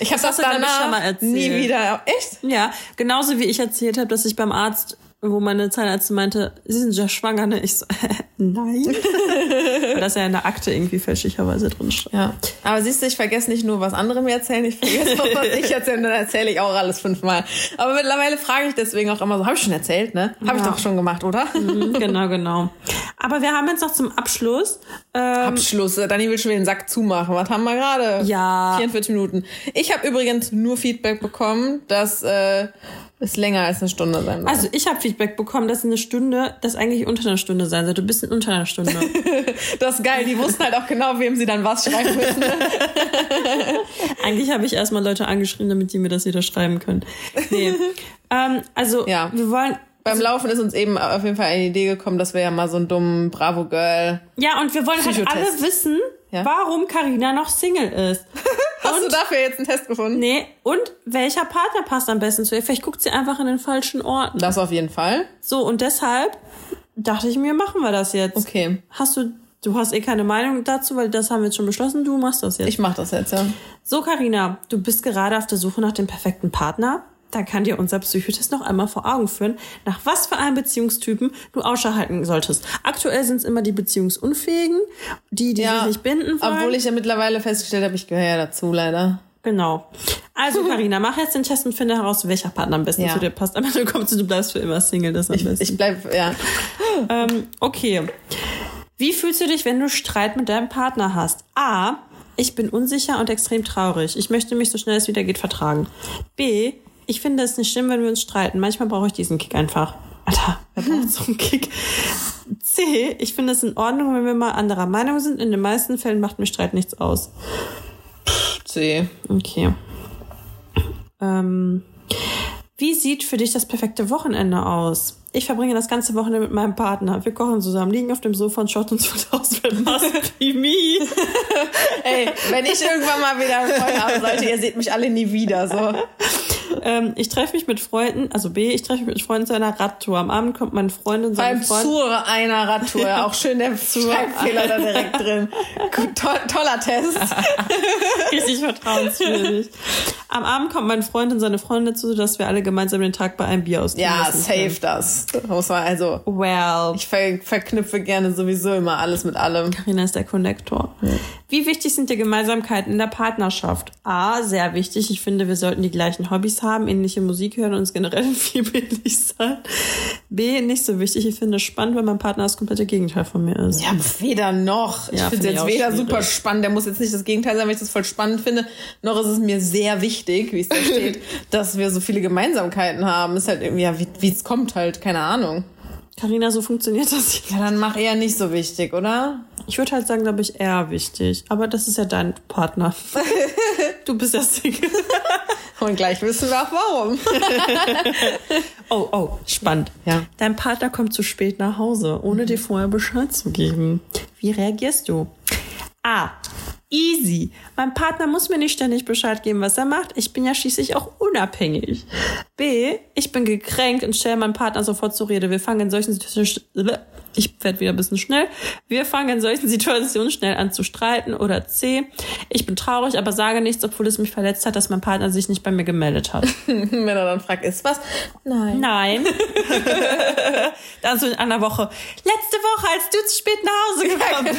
B: Ich habe das,
A: ich,
B: danach nie wieder. Echt?
A: Ja, genauso wie ich erzählt habe, dass ich beim Arzt, wo meine Zahnärztin meinte, Sie sind ja schwanger, ne? Ich so, nein. Das ja in der Akte irgendwie fälschlicherweise drin stand.
B: Ja. Aber siehst du, ich vergesse nicht nur, was andere mir erzählen, ich vergesse auch, was ich erzähle, dann erzähle ich auch alles fünfmal. Aber mittlerweile frage ich deswegen auch immer so, habe ich schon erzählt, ne? Habe ich
A: Ja.
B: doch schon gemacht, oder?
A: Mhm, genau, genau. Aber wir haben jetzt noch zum Abschluss. Ähm,
B: Abschluss. Dani will schon wieder den Sack zumachen. Was haben wir gerade?
A: Ja.
B: 44 Minuten. Ich habe übrigens nur Feedback bekommen, dass äh, es länger als eine Stunde sein soll.
A: also ich habe Feedback bekommen, dass eine Stunde, das eigentlich unter einer Stunde sein soll. Du bist in unter einer Stunde.
B: das ist geil. Die wussten halt auch genau, wem sie dann was schreiben müssen.
A: eigentlich habe ich erstmal Leute angeschrieben, damit die mir das wieder schreiben können. Nee. ähm, also
B: Ja.
A: wir wollen.
B: Beim Laufen ist uns eben auf jeden Fall eine Idee gekommen, dass wir ja mal so einen dummen Bravo-Girl.
A: Ja, und wir wollen halt alle wissen,
B: Ja.
A: warum Karina noch Single ist.
B: Hast du dafür jetzt einen Test gefunden?
A: Nee, und welcher Partner passt am besten zu ihr? Vielleicht guckt sie einfach in den falschen Orten.
B: Das auf jeden Fall.
A: So, und deshalb dachte ich mir, machen wir das jetzt.
B: Okay.
A: Hast du, du hast eh keine Meinung dazu, weil das haben wir jetzt schon beschlossen, du machst das jetzt.
B: Ich mach das jetzt, ja.
A: so, Karina, du bist gerade auf der Suche nach dem perfekten Partner. Dann kann dir unser Psychotest noch einmal vor Augen führen, nach was für einem Beziehungstypen du Ausschau halten solltest. Aktuell sind es immer die Beziehungsunfähigen, die, die sich nicht binden wollen.
B: Obwohl ich ja mittlerweile festgestellt habe, ich gehöre ja dazu, leider.
A: Genau. Also, Karina, mach jetzt den Test und finde heraus, welcher Partner am besten
B: Ja.
A: zu dir passt. Am Ende kommst du, du bleibst für immer Single, das ist am besten.
B: Ich bleib, ja.
A: ähm, okay. Wie fühlst du dich, wenn du Streit mit deinem Partner hast? A. Ich bin unsicher und extrem traurig. Ich möchte mich so schnell es wieder geht vertragen. B. Ich finde es nicht schlimm, wenn wir uns streiten. Manchmal brauche ich diesen Kick einfach. Alter, wer braucht so einen Kick? C. Ich finde es in Ordnung, wenn wir mal anderer Meinung sind. In den meisten Fällen macht mir Streit nichts aus.
B: C.
A: Okay. Ähm, wie sieht für dich das perfekte Wochenende aus? Ich verbringe das ganze Wochenende mit meinem Partner. Wir kochen zusammen, liegen auf dem Sofa und schauen uns von aus, wenn Must be me.
B: Ey, wenn ich irgendwann mal wieder einen Freund haben sollte, ihr seht mich alle nie wieder, so.
A: Ähm, ich treffe mich mit Freunden, also B, ich treffe mich mit Freunden zu einer Radtour. Am Abend kommt meine Freundin und seine
B: Beim
A: Freund.
B: zur einer Radtour. Auch schön der Schreibfehler da direkt drin. Toll, toller Test.
A: Richtig vertrauenswürdig. Am Abend kommt mein Freund und seine Freundin dazu, dass wir alle gemeinsam den Tag bei einem Bier ausgehen
B: Ja,
A: lassen
B: safe das. Muss man, also,
A: können. Well.
B: ich ver verknüpfe gerne sowieso immer alles mit allem.
A: Karina ist der Konnektor. Wie wichtig sind die Gemeinsamkeiten in der Partnerschaft? A, sehr wichtig. Ich finde, wir sollten die gleichen Hobbys haben, ähnliche Musik hören und uns generell viel ähnlich sein. B, nicht so wichtig. Ich finde es spannend, wenn mein Partner das komplette Gegenteil von mir ist.
B: Ja, weder noch. Ich
A: Ja,
B: finde
A: finde
B: es
A: ich
B: jetzt weder
A: schwierig.
B: super spannend, der muss jetzt nicht das Gegenteil sein, weil ich das voll spannend finde, noch ist es mir sehr wichtig, wie es da steht, dass wir so viele Gemeinsamkeiten haben. Ist halt irgendwie, ja, wie es kommt halt, keine Ahnung.
A: Karina, so funktioniert das nicht.
B: Ja, dann mach eher nicht so wichtig, oder?
A: Ich würde halt sagen, glaube ich, eher wichtig. Aber das ist ja dein Partner. du bist ja Single.
B: Und gleich wissen wir auch warum.
A: Oh, oh, spannend.
B: Ja.
A: Dein Partner kommt zu spät nach Hause, ohne dir vorher Bescheid zu geben. Wie reagierst du? A. Easy. Mein Partner muss mir nicht ständig Bescheid geben, was er macht. Ich bin ja schließlich auch unabhängig. B. Ich bin gekränkt und stelle meinen Partner sofort zur Rede. Wir fangen in solchen Situationen, ich werde wieder ein bisschen schnell. Wir fangen in solchen Situationen schnell an zu streiten. Oder C. Ich bin traurig, aber sage nichts, obwohl es mich verletzt hat, dass mein Partner sich nicht bei mir gemeldet hat.
B: Wenn er dann fragt, ist was? Nein.
A: Nein. Dann so in einer Woche. Letzte Woche, als du zu spät nach Hause gekommen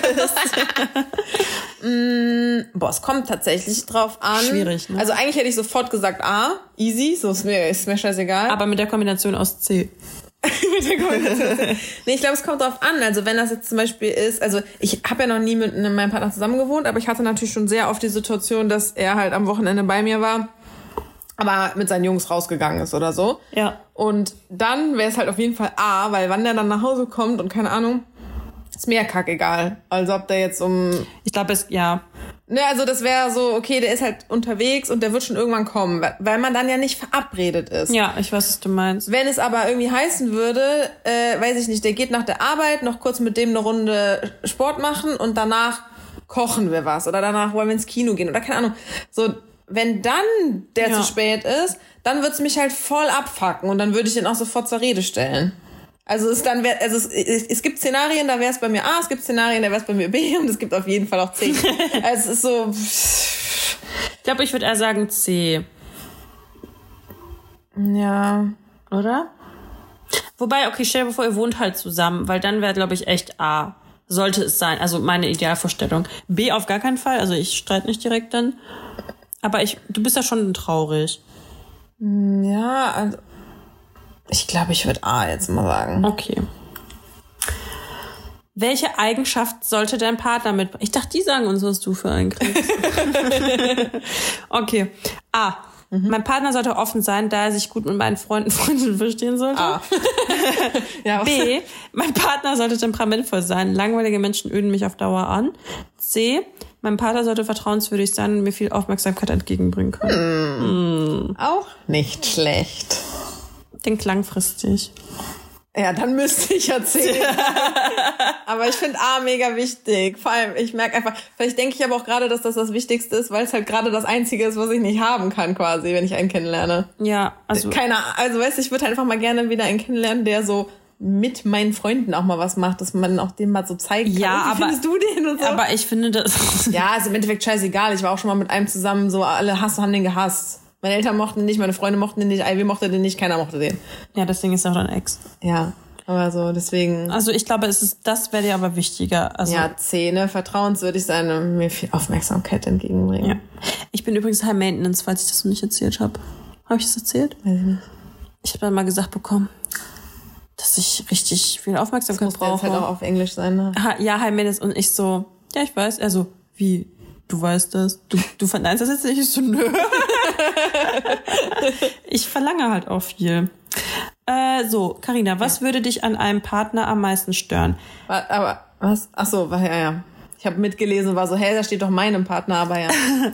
A: bist.
B: Boah, es kommt tatsächlich drauf an.
A: Schwierig, ne?
B: Also eigentlich hätte ich sofort gesagt A, easy, so ist mir, ist mir scheißegal.
A: Aber mit der Kombination aus C.
B: Nee, ich glaube, es kommt drauf an. Also wenn das jetzt zum Beispiel ist, also ich habe ja noch nie mit einem- meinem Partner zusammen gewohnt, aber ich hatte natürlich schon sehr oft die Situation, dass er halt am Wochenende bei mir war, aber mit seinen Jungs rausgegangen ist oder so.
A: Ja.
B: Und dann wäre es halt auf jeden Fall A, weil wann der dann nach Hause kommt und keine Ahnung, ist mir ja kackegal. Also ob der jetzt um
A: Ich glaube, es, ja.
B: Ne, also das wäre so, okay, der ist halt unterwegs und der wird schon irgendwann kommen, weil man dann ja nicht verabredet ist.
A: Ja, ich weiß, was du meinst.
B: Wenn es aber irgendwie heißen würde, äh, weiß ich nicht, der geht nach der Arbeit noch kurz mit dem eine Runde Sport machen und danach kochen wir was oder danach wollen wir ins Kino gehen oder keine Ahnung. So, wenn dann der
A: Ja.
B: zu spät ist, dann wird's mich halt voll abfacken und dann würde ich den auch sofort zur Rede stellen. Also es dann wär, also es, es, gibt Szenarien, da wäre es bei mir A, es gibt Szenarien, da wäre es bei mir B und es gibt auf jeden Fall auch C. also es ist so
A: Ich glaube, ich würde eher sagen C,
B: ja,
A: oder? Wobei, okay, stell dir vor, ihr wohnt halt zusammen, weil dann wäre, glaube ich, echt A. Sollte es sein. Also meine Idealvorstellung. B auf gar keinen Fall. Also ich streite nicht direkt dann. Aber ich, du bist ja schon traurig.
B: ja, also ich glaube, ich würde A jetzt mal sagen.
A: Okay. Welche Eigenschaft sollte dein Partner mitbringen? Ich dachte, die sagen uns, was du für einen kriegst. okay. A. Mein Partner sollte offen sein, da er sich gut mit meinen Freunden Freundinnen verstehen sollte.
B: A. ja,
A: B. Mein Partner sollte temperamentvoll sein. Langweilige Menschen öden mich auf Dauer an. C. Mein Partner sollte vertrauenswürdig sein und mir viel Aufmerksamkeit entgegenbringen können.
B: auch nicht schlecht.
A: Denk langfristig.
B: Ja, dann müsste ich erzählen. aber ich finde A mega wichtig. Vor allem, ich merke einfach, vielleicht denke ich aber auch gerade, dass das das Wichtigste ist, weil es halt gerade das Einzige ist, was ich nicht haben kann quasi, wenn ich einen kennenlerne.
A: Ja, also
B: Keiner, also weißt du, ich würde einfach mal gerne wieder einen kennenlernen, der so mit meinen Freunden auch mal was macht, dass man auch dem mal so zeigen kann.
A: Ja, aber-
B: findest du den und so?
A: aber ich finde das.
B: ja, ist im Endeffekt scheißegal. Ich war auch schon mal mit einem zusammen, so alle hassen, haben den gehasst. Meine Eltern mochten den nicht, meine Freunde mochten den nicht, Ivy mochte den nicht, keiner mochte den.
A: ja, deswegen ist er auch dein Ex.
B: Ja, aber so, deswegen.
A: Also ich glaube, es ist, das wäre dir aber wichtiger. Also,
B: Ja, Zähne, vertrauenswürdig sein und mir viel Aufmerksamkeit entgegenbringen.
A: ja. Ich bin übrigens High Maintenance, falls ich das noch nicht erzählt habe. Habe ich das erzählt?
B: Weiß ich nicht.
A: Ich habe dann mal gesagt bekommen, dass ich richtig viel Aufmerksamkeit
B: Muss jetzt
A: brauche.
B: halt auch auf Englisch sein, ne?
A: Ha, ja, High Maintenance und ich so, ja, ich weiß. Also, wie? Du weißt das? Du, du verneinst das jetzt nicht? Ich so, nö. ich verlange halt auch viel. Äh, so, Karina, was würde dich an einem Partner am meisten stören?
B: Wa- Aber, was? Ach so, war ja, ja. Ich habe mitgelesen, war so, hey, da steht doch meinem Partner, aber ja.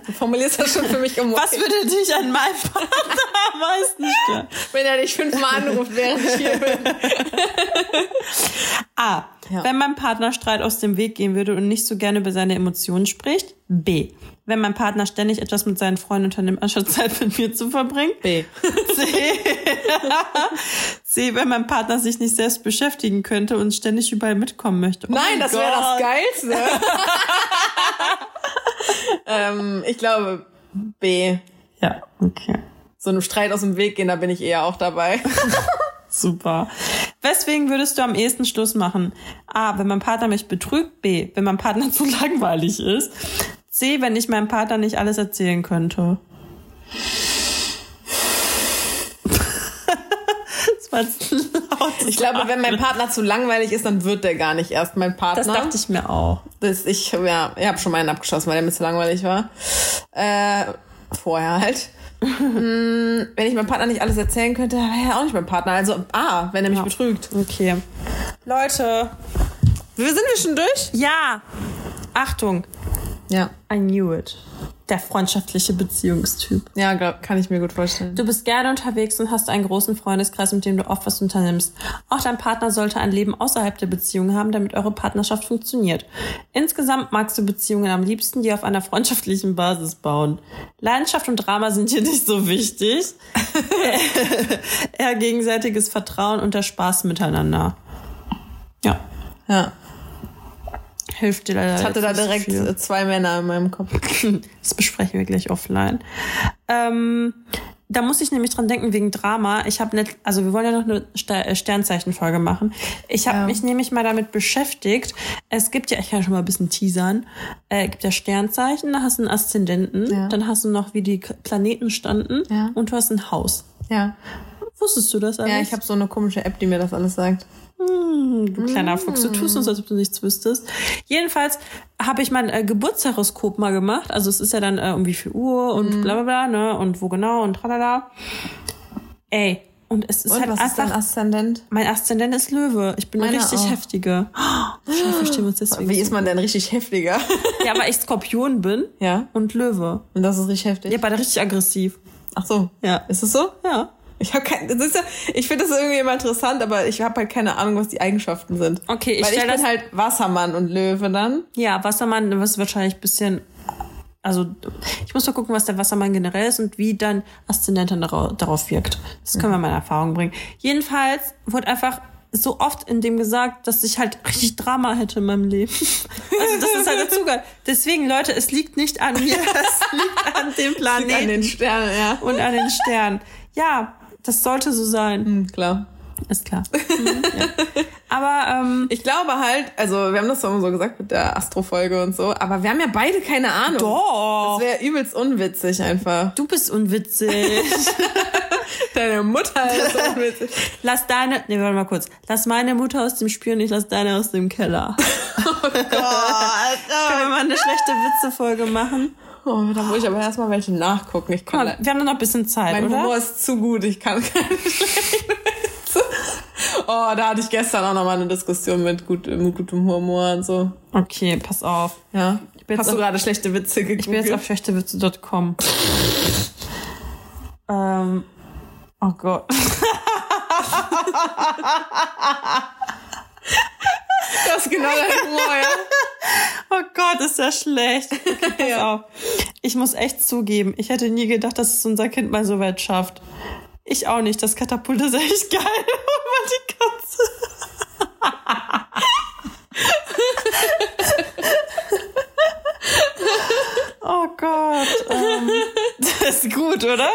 B: Du formulierst das schon für mich um.
A: Was würde dich an meinem Partner am meisten stören?
B: Wenn er dich fünfmal anruft, während ich hier bin.
A: A.
B: Ja.
A: Wenn mein Partner Streit aus dem Weg gehen würde und nicht so gerne über seine Emotionen spricht. B. Wenn mein Partner ständig etwas mit seinen Freunden unternimmt, anstatt Zeit mit mir zu verbringen.
B: B.
A: C. C. Wenn mein Partner sich nicht selbst beschäftigen könnte und ständig überall mitkommen möchte. Oh
B: Nein, das wäre das. Geilste. ähm, ich glaube B.
A: Ja, okay.
B: So einem Streit aus dem Weg gehen, da bin ich eher auch dabei.
A: Super. Weswegen würdest du am ehesten Schluss machen? A. Wenn mein Partner mich betrügt. B. Wenn mein Partner zu langweilig ist. C. Wenn ich meinem Partner nicht alles erzählen könnte. das war lautes
B: Ich glaube, wenn mein Partner zu langweilig ist, dann wird der gar nicht erst mein Partner.
A: Das dachte ich mir auch.
B: Das, ich ja, ich habe schon mal einen abgeschossen, weil der mir zu langweilig war. Äh, vorher halt. Mm, wenn ich meinem Partner nicht alles erzählen könnte, wäre er auch nicht mein Partner. Also A, wenn er mich
A: Ja.
B: betrügt.
A: Okay. Leute.
B: Wir sind wir schon durch?
A: Ja. Achtung.
B: Ja.
A: I knew it. Der freundschaftliche Beziehungstyp.
B: Ja, glaub, kann ich mir gut vorstellen.
A: Du bist gerne unterwegs und hast einen großen Freundeskreis, mit dem du oft was unternimmst. Auch dein Partner sollte ein Leben außerhalb der Beziehung haben, damit eure Partnerschaft funktioniert. Insgesamt magst du Beziehungen am liebsten, die auf einer freundschaftlichen Basis bauen. Leidenschaft und Drama sind dir nicht so wichtig. Eher gegenseitiges Vertrauen und der Spaß miteinander. Ja,
B: Ja.
A: Hilft dir leider.
B: Ich hatte da
A: so
B: direkt
A: viel.
B: äh, zwei Männer in meinem Kopf.
A: Das besprechen wir gleich offline. Ähm, da muss ich nämlich dran denken wegen Drama. Ich habe nicht, also wir wollen ja noch eine äh, Sternzeichenfolge machen. Ich habe
B: Ja.
A: mich nämlich mal damit beschäftigt. Es gibt ja, ich kann schon mal ein bisschen teasern. Äh, gibt ja Sternzeichen, da hast du einen Aszendenten,
B: Ja.
A: dann hast du noch wie die Planeten standen
B: Ja.
A: und du hast ein Haus.
B: Ja.
A: Wusstest du das alles?
B: Ja, ich habe so eine komische App, die mir das alles sagt.
A: Hm, du kleiner Fuchs, du tust uns, als ob du nichts wüsstest. Jedenfalls habe ich mein äh, Geburtshoroskop mal gemacht. Also es ist ja dann äh, um wie viel Uhr und bla bla bla, ne? Und wo genau und tralala. Ey, Und es ist
B: Und
A: halt
B: was ist dein
A: einfach.
B: Aszendent?
A: mein Aszendent ist Löwe. Ich bin eine
B: Meiner
A: richtig
B: auch.
A: heftige. Wahrscheinlich verstehen wir uns deswegen.
B: Wie ist man denn richtig heftiger?
A: Ja, weil ich Skorpion bin
B: ja.
A: und Löwe.
B: Und das ist richtig heftig.
A: Ja, beide richtig aggressiv.
B: Ach so.
A: Ja.
B: Ist es so?
A: Ja.
B: Ich habe kein, das ist ja, ich finde das irgendwie immer interessant, aber ich habe halt keine Ahnung, was die Eigenschaften sind.
A: Okay, ich
B: Weil ich bin halt Wassermann und Löwe dann.
A: Ja, Wassermann ist wahrscheinlich ein bisschen. Also, ich muss mal gucken, was der Wassermann generell ist und wie dann Aszendent dann darauf, darauf wirkt. Das können wir mal in Erfahrung bringen. Jedenfalls wurde einfach so oft in dem gesagt, dass ich halt richtig Drama hätte in meinem Leben. Also, das ist halt dazu gehört. Deswegen, Leute, es liegt nicht an mir, es liegt an dem Planeten
B: An den Sternen, ja.
A: und an den Sternen. Ja, das sollte so sein.
B: Hm, klar.
A: Ist klar. Mhm, ja. Aber, ähm,
B: Ich glaube halt, also wir haben das zwar immer so gesagt mit der Astro-Folge und so, aber wir haben ja beide keine Ahnung.
A: doch.
B: Das wäre übelst unwitzig einfach.
A: Du bist unwitzig.
B: Deine Mutter ist unwitzig.
A: Lass deine, nee, warte mal kurz. Lass meine Mutter aus dem Spiel und ich lass deine aus dem Keller. Können wir mal eine schlechte Witzefolge machen?
B: Oh, da muss ich aber erstmal welche nachgucken. Ich kann
A: wir haben noch ein bisschen Zeit,
B: mein
A: oder?
B: Humor ist zu gut, ich kann keine schlechten Witze. Oh, da hatte ich gestern auch noch mal eine Diskussion mit, gut, mit gutem Humor und so.
A: Okay, pass auf.
B: Ja. Hast du gerade schlechte Witze gegoogelt?
A: Ich bin jetzt auf schlechtewitze.com. ähm, oh Gott.
B: Das ist genau dein Humor, ja.
A: Oh Gott, ist das schlecht. Okay,
B: Ja.
A: Ich muss echt zugeben, ich hätte nie gedacht, dass es unser Kind mal so weit schafft. Ich auch nicht. Das Katapult ist echt geil. Die Katze. oh Gott. Ähm, das ist gut, oder?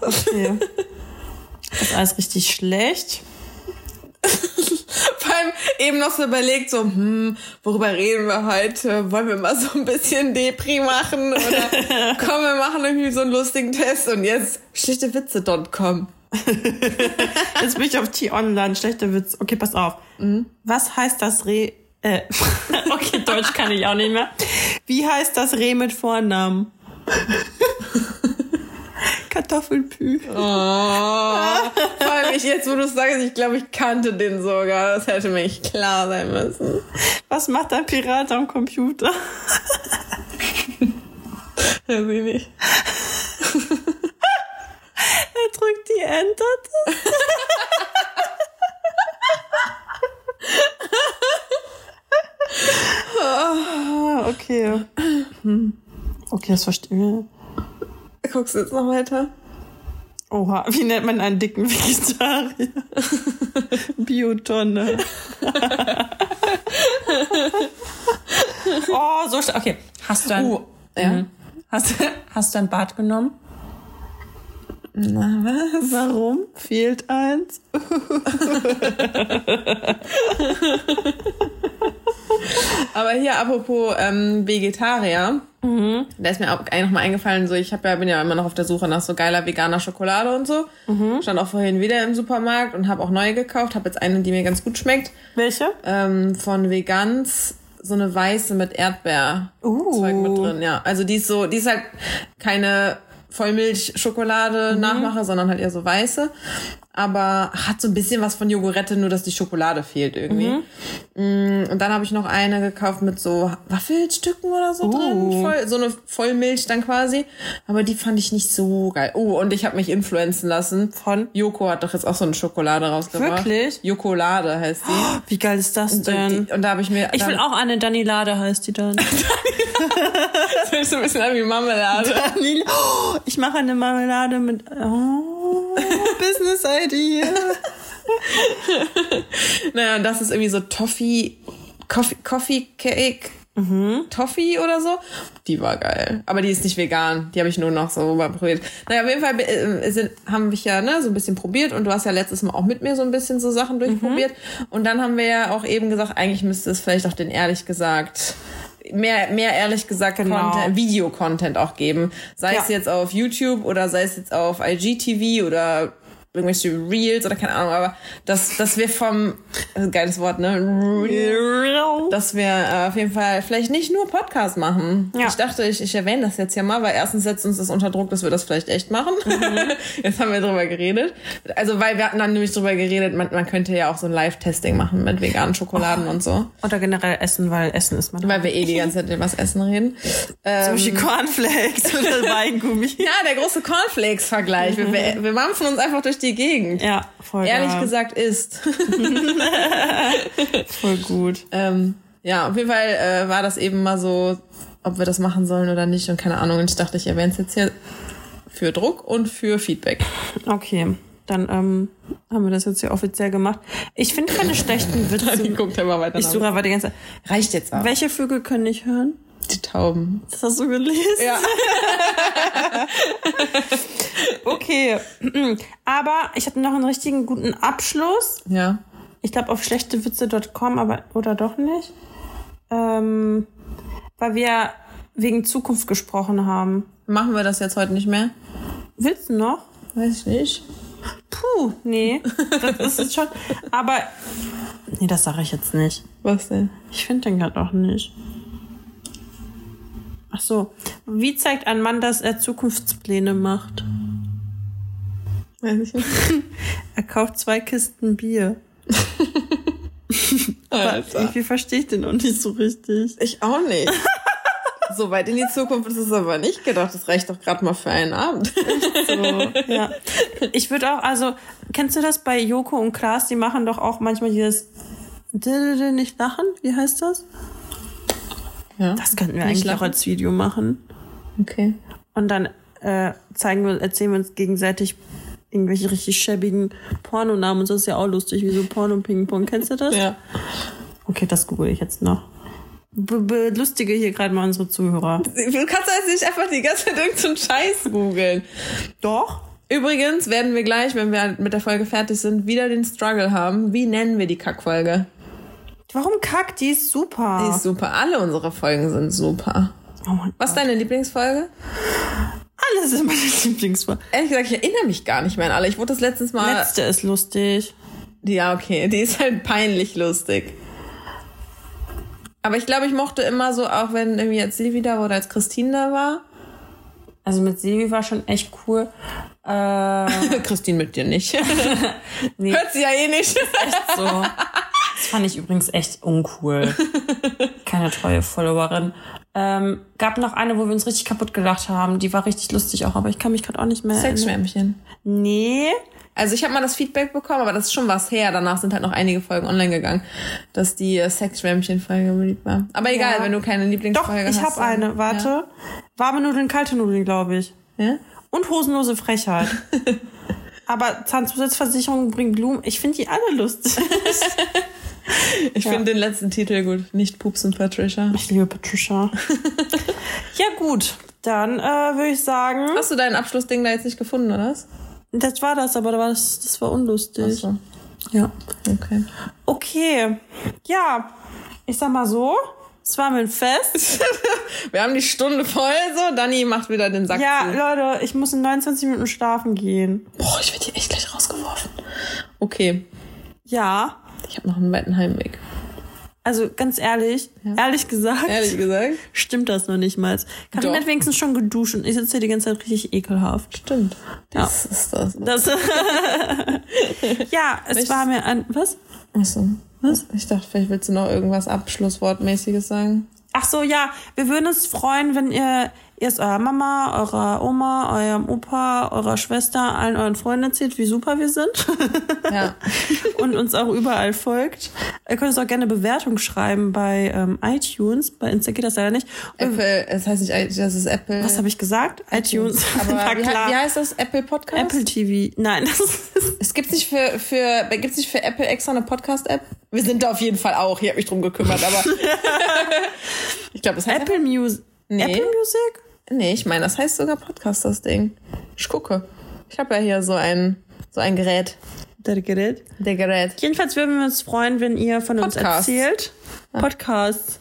A: Okay. Das ist alles richtig schlecht.
B: Vor allem eben noch so überlegt, so, hm, worüber reden wir heute? Wollen wir mal so ein bisschen Depri machen? Oder komm, wir machen irgendwie so einen lustigen Test und jetzt schlechtewitze.com.
A: Jetzt bin ich auf T-Online, schlechter Witz. Okay, pass auf. Was heißt das Reh? Äh, okay, Deutsch kann ich auch nicht mehr. Wie heißt das Reh mit Vornamen? Kartoffelpü.
B: Oh, vor allem ich jetzt, wo du es sagst, ich glaube, ich kannte den sogar. Das hätte mir nicht klar sein müssen.
A: Was macht ein Pirat am Computer?
B: Weiß ich nicht.
A: Er drückt die Enter. Ah, okay. Okay, das verstehe ich.
B: Guckst du jetzt noch weiter?
A: Oha, wie nennt man einen dicken Vegetarier? Biotonne. oh, so stark. Okay, hast du ein,
B: Uh, ja.
A: Mhm. hast, hast du ein Bad genommen?
B: Na, was?
A: Warum? Fehlt eins?
B: Aber hier, apropos ähm, Vegetarier, da ist mir auch eigentlich noch mal eingefallen, so ich hab ja, bin ja immer noch auf der Suche nach so geiler veganer Schokolade und so. Stand auch vorhin wieder im Supermarkt und habe auch neue gekauft. Habe jetzt eine, die mir ganz gut schmeckt.
A: Welche?
B: Ähm, von Vegans, so eine weiße mit Erdbeerzeug
A: Uh.
B: mit drin, ja. Also die ist so, die ist halt keine Vollmilchschokolade Nachmache, sondern halt eher so weiße. Aber hat so ein bisschen was von Jogurette, nur dass die Schokolade fehlt irgendwie. Mm, Und dann habe ich noch eine gekauft mit so Waffelstücken oder so drin. Voll, so eine Vollmilch dann quasi. Aber die fand ich nicht so geil. Oh, und ich habe mich influenzen lassen.
A: Von?
B: Joko hat doch jetzt auch so eine Schokolade rausgebracht.
A: Wirklich?
B: Jokolade heißt die.
A: Wie geil ist das
B: Und,
A: denn?
B: die, und da habe ich mir.
A: Ich will auch eine Danilade heißt die dann.
B: Das ist so ein bisschen an wie Marmelade.
A: Danil oh, ich mache eine Marmelade mit oh, Business Idea.
B: naja, und das ist irgendwie so Toffee, Coffee, Coffee Cake. Toffee oder so. Die war geil. Aber die ist nicht vegan. Die habe ich nur noch so mal probiert. Naja, auf jeden Fall äh, sind, haben wir ja ne, so ein bisschen probiert und du hast ja letztes Mal auch mit mir so ein bisschen so Sachen durchprobiert. Und dann haben wir ja auch eben gesagt, eigentlich müsste es vielleicht auch den ehrlich gesagt mehr, mehr ehrlich gesagt
A: Genau.
B: Content, Video-Content auch geben. Sei
A: Ja.
B: es jetzt auf YouTube oder sei es jetzt auf IGTV oder irgendwelche Reels oder keine Ahnung, aber dass, dass wir vom, äh, geiles Wort, ne? Dass wir äh, auf jeden Fall vielleicht nicht nur Podcast machen.
A: Ja.
B: Ich dachte, ich, ich erwähne das jetzt ja mal, weil erstens setzt uns das unter Druck, dass wir das vielleicht echt machen. jetzt haben wir drüber geredet. Also, weil wir hatten dann nämlich drüber geredet, man, man könnte ja auch so ein Live-Testing machen mit veganen Schokoladen und so.
A: Oder generell Essen, weil Essen ist man.
B: Weil wir eh die ganze Zeit über das Essen reden.
A: Zum
B: Ähm,
A: Beispiel Cornflakes oder Weingummi.
B: ja, der große Cornflakes-Vergleich. Wir, wir, wir mampfen uns einfach durch die Gegend.
A: Ja, voll
B: Ehrlich
A: geil.
B: gesagt ist.
A: Voll gut.
B: ähm, ja, auf jeden Fall äh, war das eben mal so, ob wir das machen sollen oder nicht und keine Ahnung. Und ich dachte, ich erwähne es jetzt hier für Druck und für Feedback.
A: Okay. Dann ähm, haben wir das jetzt hier offiziell gemacht. Ich finde keine schlechten Witze.
B: guckt immer weiter
A: Ich suche aber die ganze Zeit.
B: Reicht jetzt auch.
A: Welche Vögel können nicht hören?
B: Die Tauben.
A: Das hast du gelesen?
B: Ja.
A: Okay. Aber ich hatte noch einen richtigen guten Abschluss.
B: Ja.
A: Ich glaube auf schlechtewitze.com, aber oder doch nicht. Ähm, weil wir wegen Zukunft gesprochen haben.
B: Machen wir das jetzt heute nicht mehr?
A: Willst du noch?
B: Weiß ich nicht.
A: Puh, nee. Das ist jetzt schon. Aber. Nee, das sage ich jetzt nicht.
B: Was denn?
A: Ich finde den gerade auch nicht. Ach so. Wie zeigt ein Mann, dass er Zukunftspläne macht?
B: Weiß ich nicht.
A: Er kauft zwei Kisten Bier. Aber
B: Alter.
A: irgendwie verstehe ich den noch nicht so richtig.
B: Ich auch nicht. so weit in die Zukunft ist es aber nicht gedacht. Das reicht doch gerade mal für einen Abend.
A: So, ja. Ich würde auch, also, kennst du das bei Joko und Klaas? Die machen doch auch manchmal dieses nicht lachen. Wie heißt das?
B: Ja.
A: Das könnten wir
B: Nicht
A: eigentlich auch
B: lachen?
A: als Video machen.
B: Okay.
A: Und dann äh, zeigen wir, erzählen wir uns gegenseitig irgendwelche richtig schäbigen Pornonamen und so ist ja auch lustig, wie so Porno-Ping-Pong. Kennst du das?
B: Ja.
A: Okay, das google ich jetzt noch. Be belustige hier gerade mal unsere Zuhörer.
B: Du kannst jetzt nicht einfach die ganze Zeit irgendeinen Scheiß googeln.
A: Doch.
B: Übrigens werden wir gleich, wenn wir mit der Folge fertig sind, wieder den Struggle haben. Wie nennen wir die Kackfolge?
A: Warum kack? Die ist super.
B: Die ist super. Alle unsere Folgen sind super.
A: oh mein
B: Was ist deine Lieblingsfolge?
A: Alles ist meine Lieblingsfolge.
B: Ehrlich gesagt, ich erinnere mich gar nicht mehr an alle. Ich wurde das letztens mal.
A: Letzte ist lustig.
B: Ja, okay. Die ist halt peinlich lustig. Aber ich glaube, ich mochte immer so, auch wenn irgendwie jetzt sie wieder oder als Christine da war.
A: Also mit Silvi war schon echt cool. Äh,
B: Christine mit dir nicht.
A: nee,
B: Hört sie ja eh nicht.
A: echt so. Das fand ich übrigens echt uncool. Keine treue Followerin. Ähm, gab noch eine, wo wir uns richtig kaputt gelacht haben. Die war richtig lustig auch, aber ich kann mich gerade auch nicht mehr.
B: Sexschwärmchen.
A: Nee.
B: Also ich habe mal das Feedback bekommen, aber das ist schon was her. Danach sind halt noch einige Folgen online gegangen, dass die äh, Sexschwämmchen-Folge beliebt war. Aber egal,
A: Ja.
B: wenn du keine
A: Doch,
B: Lieblingsfolge hast.
A: ich habe eine. Warte. Warme Nudeln, kalte Nudeln, glaube ich.
B: Ja? ja?
A: Und hosenlose Frechheit. aber Zahnzusatzversicherung bringt Blumen. Ich finde die alle lustig.
B: Ich
A: Ja.
B: finde den letzten Titel gut. Nicht Pups und Patricia.
A: Ich liebe Patricia. ja, gut. Dann äh, würde ich sagen,
B: Hast du dein Abschlussding da jetzt nicht gefunden, oder was?
A: das war das, aber das, das war unlustig.
B: Achso,
A: Ja.
B: okay.
A: Okay. Ja, ich sag mal so, es war mir ein Fest.
B: Wir haben die Stunde voll, so. Dani macht wieder den Sack
A: Ja,
B: zu.
A: Leute, ich muss in 29 Minuten schlafen gehen.
B: Boah, ich werde hier echt gleich rausgeworfen. Okay,
A: Ja,
B: ich habe noch einen weiten Heimweg.
A: also ganz ehrlich, ehrlich gesagt,
B: Ehrlich gesagt?
A: stimmt das noch nicht mal. Karin
B: Doch.
A: hat wenigstens schon geduscht und ich sitze hier die ganze Zeit richtig ekelhaft.
B: Stimmt.
A: Ja.
B: Das ist das.
A: Das ja, es
B: Welches-
A: war mir ein. Was?
B: Achso. Was? Ich dachte, vielleicht willst du noch irgendwas Abschlusswortmäßiges sagen.
A: Ach so, ja, wir würden uns freuen, wenn ihr erst eurer Mama, eurer Oma, eurem Opa, eurer Schwester, allen euren Freunden erzählt, wie super wir sind
B: Ja.
A: und uns auch überall folgt. Ihr könnt uns auch gerne Bewertung schreiben bei ähm, iTunes. Bei Insta geht das leider nicht. Und,
B: Apple, es heißt nicht, das ist Apple.
A: was habe ich gesagt? iTunes.
B: Aber
A: Na
B: wie,
A: klar.
B: wie heißt das? Apple Podcast?
A: Apple TV. Nein, das ist
B: Es gibt nicht für, für, gibt's nicht für Apple extra eine Podcast-App? Wir sind da auf jeden Fall auch. Ich habe mich drum gekümmert, aber ich glaube, das heißt
A: Apple Music.
B: Nee.
A: Apple Music?
B: Nee, ich meine, das heißt sogar Podcast, das Ding. Ich gucke. Ich habe ja hier so ein, so ein Gerät.
A: Der Gerät.
B: Der Gerät.
A: Jedenfalls würden wir uns freuen, wenn ihr von uns
B: Podcast.
A: erzählt. Podcast.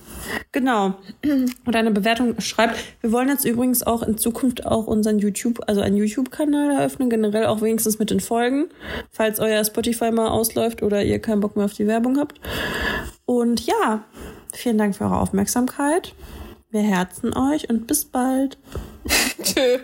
A: Genau. Und eine Bewertung schreibt. Wir wollen jetzt übrigens auch in Zukunft auch unseren YouTube, also einen YouTube-Kanal eröffnen, generell auch wenigstens mit den Folgen, falls euer Spotify mal ausläuft oder ihr keinen Bock mehr auf die Werbung habt. Und ja, vielen Dank für eure Aufmerksamkeit. Wir herzen euch und bis bald.
B: Tschö.